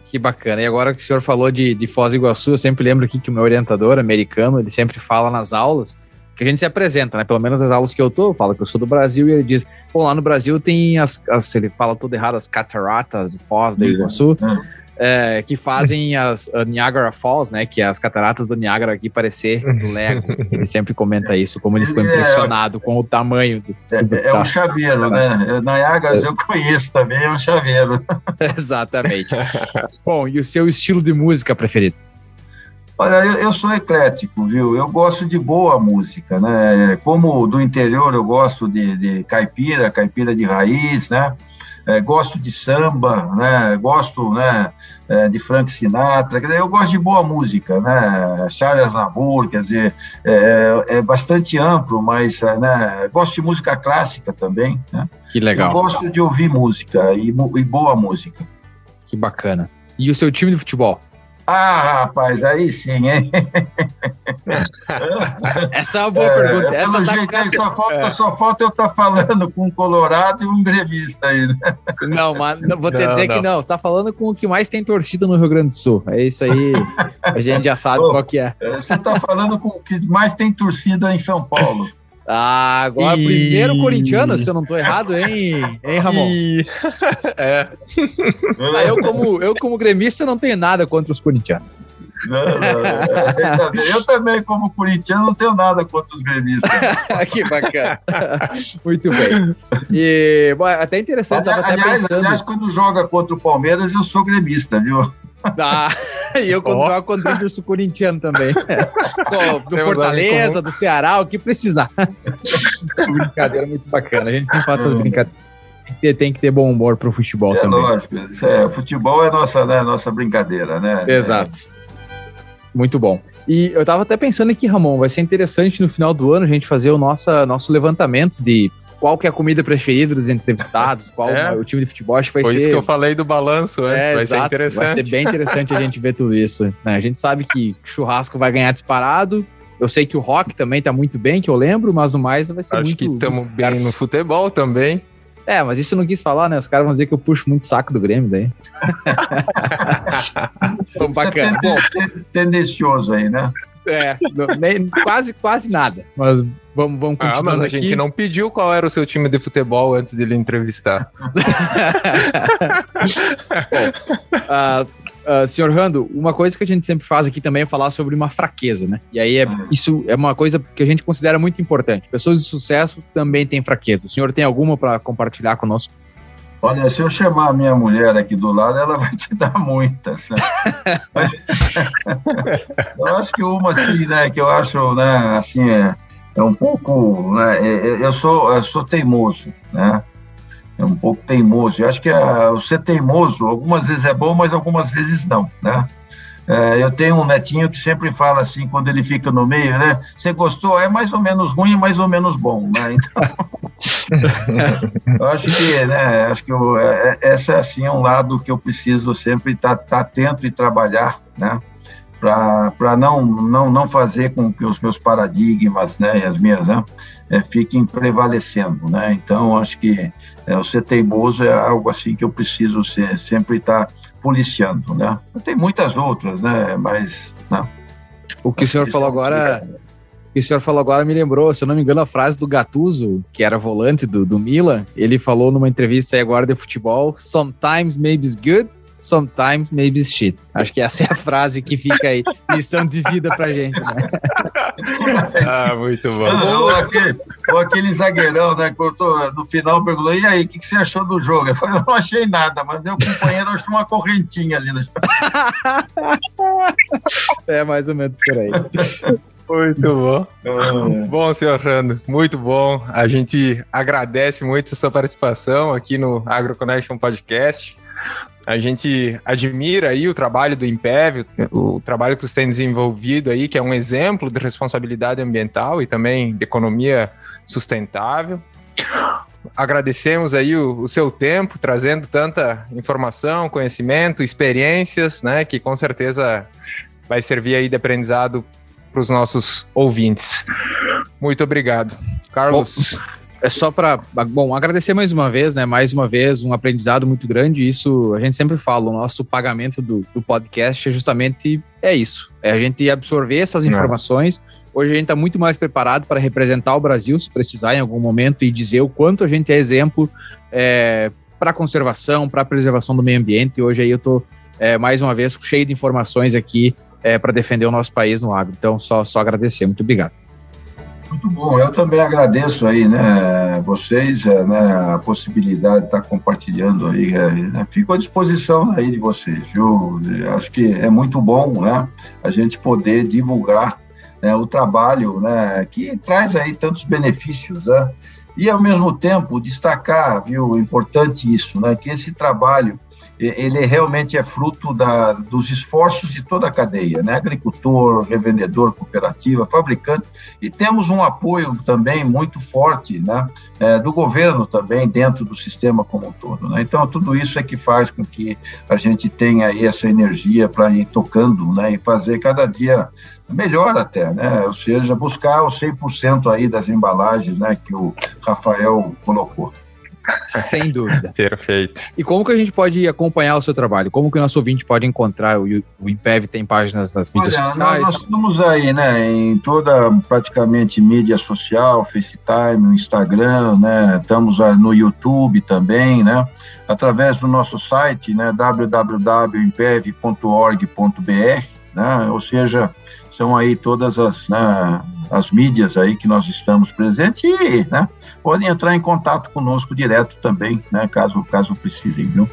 Que bacana. E agora que o senhor falou de, de Foz do Iguaçu, eu sempre lembro aqui que o meu orientador americano, ele sempre fala nas aulas, que a gente se apresenta, né? Pelo menos as aulas que eu tô, fala que eu sou do Brasil e ele diz, pô, lá no Brasil tem as, as ele fala tudo errado, as cataratas, Foz do Iguaçu. Uhum é, que fazem as Niagara Falls, né? Que é as cataratas do Niagara aqui parecer Lego. Ele sempre comenta isso, como ele ficou é impressionado com o tamanho do. do é, é um chaveiro, né? Niagara eu conheço também, é um chaveiro. Exatamente. Bom, e o seu estilo de música preferido? Olha, eu, eu, sou eclético, viu? Eu gosto de boa música, né? Como do interior, eu gosto de, de caipira, caipira de raiz, né? É, gosto de samba, né? Gosto, né? É, de Frank Sinatra, quer dizer, eu gosto de boa música, né? Charles Aznavour, quer dizer, é, é bastante amplo, mas, né? Gosto de música clássica também, né? Que legal. Eu gosto de ouvir música e, e boa música. Que bacana. E o seu time de futebol? Ah, rapaz, aí sim, hein? Essa é uma boa é, pergunta. Essa tá jeito, aí, só, falta, é. só falta eu estar tá falando com um colorado e um gremista aí, né? Não, mas vou te não, dizer não. que não. Tá falando com o que mais tem torcida no Rio Grande do Sul. É isso aí. A gente já sabe qual que é. é. Você tá falando com o que mais tem torcida em São Paulo. Ah, agora e... primeiro corintiano, se eu não tô errado, hein, hein Ramon? E... É. Ah, eu, como, eu, como gremista, não tenho nada contra os corintianos. Não, não, eu também, como corintiano, não tenho nada contra os gremistas. que bacana. Muito bem. E, bom, até interessante, aliás, até pensando... aliás, quando joga contra o Palmeiras, eu sou gremista, viu? Ah, e eu quando oh. contribuo sou corintiano também. Sou do Temos Fortaleza, do Ceará, o que precisar. brincadeira muito bacana. A gente sempre faz essas brincadeiras. Tem que, ter, tem que ter bom humor pro futebol é também. Lógico, é, futebol é nossa, né, nossa brincadeira, né? Exato. Muito bom. E eu tava até pensando aqui, Ramon, vai ser interessante no final do ano a gente fazer o nosso, nosso levantamento de qual que é a comida preferida dos entrevistados, qual é. o time de futebol, acho que vai Foi ser... isso que eu falei do balanço antes, é, vai exato. ser interessante. Vai ser bem interessante a gente ver tudo isso. Né? A gente sabe que churrasco vai ganhar disparado, eu sei que o rock também tá muito bem, que eu lembro, mas no mais vai ser acho muito... Acho que estamos bem no futebol também. É, mas isso eu não quis falar, né? Os caras vão dizer que eu puxo muito saco do Grêmio daí. Bom, bacana. Bom, tendencioso aí, né? É, nem, quase, quase nada. Mas vamos, vamos continuar. Ah, mas a aqui. gente não pediu qual era o seu time de futebol antes de ele entrevistar. Bom, uh, uh, senhor Rando, uma coisa que a gente sempre faz aqui também é falar sobre uma fraqueza, né? E aí é, isso é uma coisa que a gente considera muito importante. Pessoas de sucesso também têm fraqueza. O senhor tem alguma para compartilhar conosco? Olha, se eu chamar a minha mulher aqui do lado, ela vai te dar muitas. Né? eu acho que uma assim, né, que eu acho, né, assim, é, é um pouco, né, é, é, eu sou, eu sou teimoso, né? É um pouco teimoso. Eu acho que a, o ser teimoso, algumas vezes é bom, mas algumas vezes não, né? É, eu tenho um netinho que sempre fala assim, quando ele fica no meio, né? Você gostou? É mais ou menos ruim, mais ou menos bom, né? Então, eu acho que, né? Acho que eu, é, é essa assim é um lado que eu preciso sempre estar tá, tá atento e trabalhar, né? Para não, não, não fazer com que os meus paradigmas, né? E as minhas, né? É, fiquem prevalecendo, né? Então, acho que é, ser teimoso é algo assim que eu preciso ser, sempre estar tá policiando, né? Tem muitas outras, né? Mas não. O que o senhor falou agora, o o senhor falou agora me lembrou, se eu não me engano, a frase do Gattuso, que era volante do, do Milan, ele falou numa entrevista aí agora de futebol, sometimes maybe it's good, sometimes maybe shit. Acho que essa é a frase que fica aí, lição de vida pra gente. Né? ah, muito bom. ou, aquele, ou, aquele, zagueirão, né, cortou, no final perguntou, e aí, o que, que, você achou do jogo? Eu falei, eu não achei nada, mas meu companheiro achou uma correntinha ali no É mais ou menos por aí. Muito bom. É. Bom, senhor Rando, muito bom. A gente agradece muito a sua participação aqui no AgroConnection Podcast. A gente admira aí o trabalho do Impev, o trabalho que você tem desenvolvido aí, que é um exemplo de responsabilidade ambiental e também de economia sustentável. Agradecemos aí o, o seu tempo, trazendo tanta informação, conhecimento, experiências, né, que com certeza vai servir aí de aprendizado para os nossos ouvintes. Muito obrigado. Carlos. É só para, bom, agradecer mais uma vez, né? Mais uma vez, um aprendizado muito grande. Isso a gente sempre fala, o nosso pagamento do, do podcast é justamente é isso. É a gente absorver essas é. informações. Hoje a gente está muito mais preparado para representar o Brasil, se precisar em algum momento, e dizer o quanto a gente é exemplo é, para conservação, para preservação do meio ambiente. E hoje aí eu estou, é, mais uma vez, cheio de informações aqui é, para defender o nosso país no agro. Então, só, só agradecer. Muito obrigado. Muito bom. Eu também agradeço aí, né, vocês, é, né, a possibilidade de estar compartilhando aí. Né, fico à disposição aí de vocês, viu? Acho que é muito bom, né, a gente poder divulgar né, o trabalho, né, que traz aí tantos benefícios, né? E ao mesmo tempo destacar, viu, importante isso, né, que esse trabalho ele realmente é fruto da, dos esforços de toda a cadeia, né? agricultor, revendedor, cooperativa, fabricante, e temos um apoio também muito forte né? É, do governo também dentro do sistema como um todo. Né? Então, tudo isso é que faz com que a gente tenha aí essa energia para ir tocando né? e fazer cada dia melhor até, né? ou seja, buscar os 100% aí das embalagens né? que o Rafael colocou. Sem dúvida. Perfeito. E como que a gente pode acompanhar o seu trabalho? Como que o nosso ouvinte pode encontrar? O, o Impev tem páginas nas mídias Olha, sociais? Nós, nós estamos aí, né, em toda praticamente mídia social, FaceTime, Instagram, né, estamos no YouTube também, né, através do nosso site, né, www.impev.org.br, né, ou seja, são aí todas as, né, as mídias aí que nós estamos presentes e né, podem entrar em contato conosco direto também, né, caso, caso precisem, viu?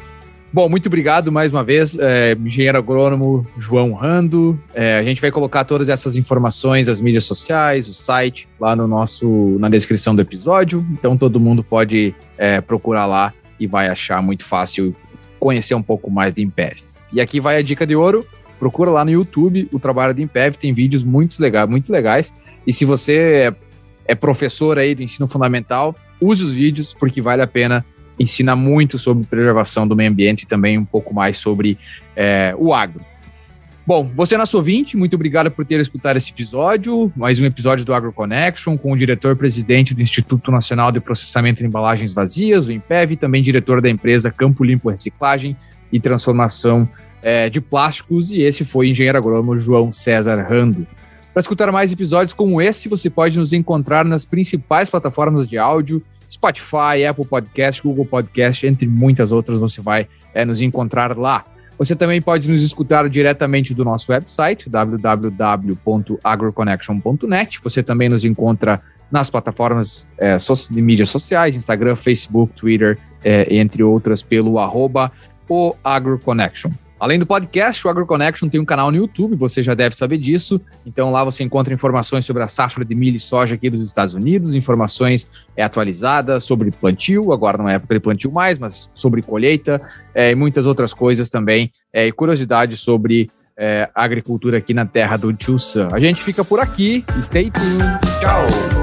Bom, muito obrigado mais uma vez, é, engenheiro agrônomo João Rando. É, a gente vai colocar todas essas informações, as mídias sociais, o site, lá no nosso, na descrição do episódio. Então todo mundo pode é, procurar lá e vai achar muito fácil conhecer um pouco mais de Império. E aqui vai a dica de ouro procura lá no YouTube o trabalho do Impev, tem vídeos muito legais, muito legais. E se você é, é professor aí do ensino fundamental, use os vídeos porque vale a pena ensina muito sobre preservação do meio ambiente e também um pouco mais sobre é, o agro. Bom, você é nosso ouvinte, muito obrigado por ter escutado esse episódio, mais um episódio do AgroConnection, com o diretor-presidente do Instituto Nacional de Processamento de Embalagens Vazias, o IMPEV, e também diretor da empresa Campo Limpo Reciclagem e Transformação é, de plásticos e esse foi o engenheiro agrônomo João César Rando. Para escutar mais episódios como esse, você pode nos encontrar nas principais plataformas de áudio, Spotify, Apple Podcast, Google Podcast, entre muitas outras, você vai é, nos encontrar lá. Você também pode nos escutar diretamente do nosso website, www.agroconnection.net. Você também nos encontra nas plataformas é, de mídias sociais, Instagram, Facebook, Twitter, é, entre outras, pelo arroba o AgroConnection. Além do podcast, o AgroConnection tem um canal no YouTube, você já deve saber disso. Então lá você encontra informações sobre a safra de milho e soja aqui dos Estados Unidos, informações é, atualizadas sobre plantio, agora não é época de plantio mais, mas sobre colheita é, e muitas outras coisas também, é, e curiosidades sobre é, agricultura aqui na terra do Tio Sam. A gente fica por aqui, stay tuned, tchau!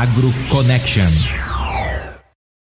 Agro Connection.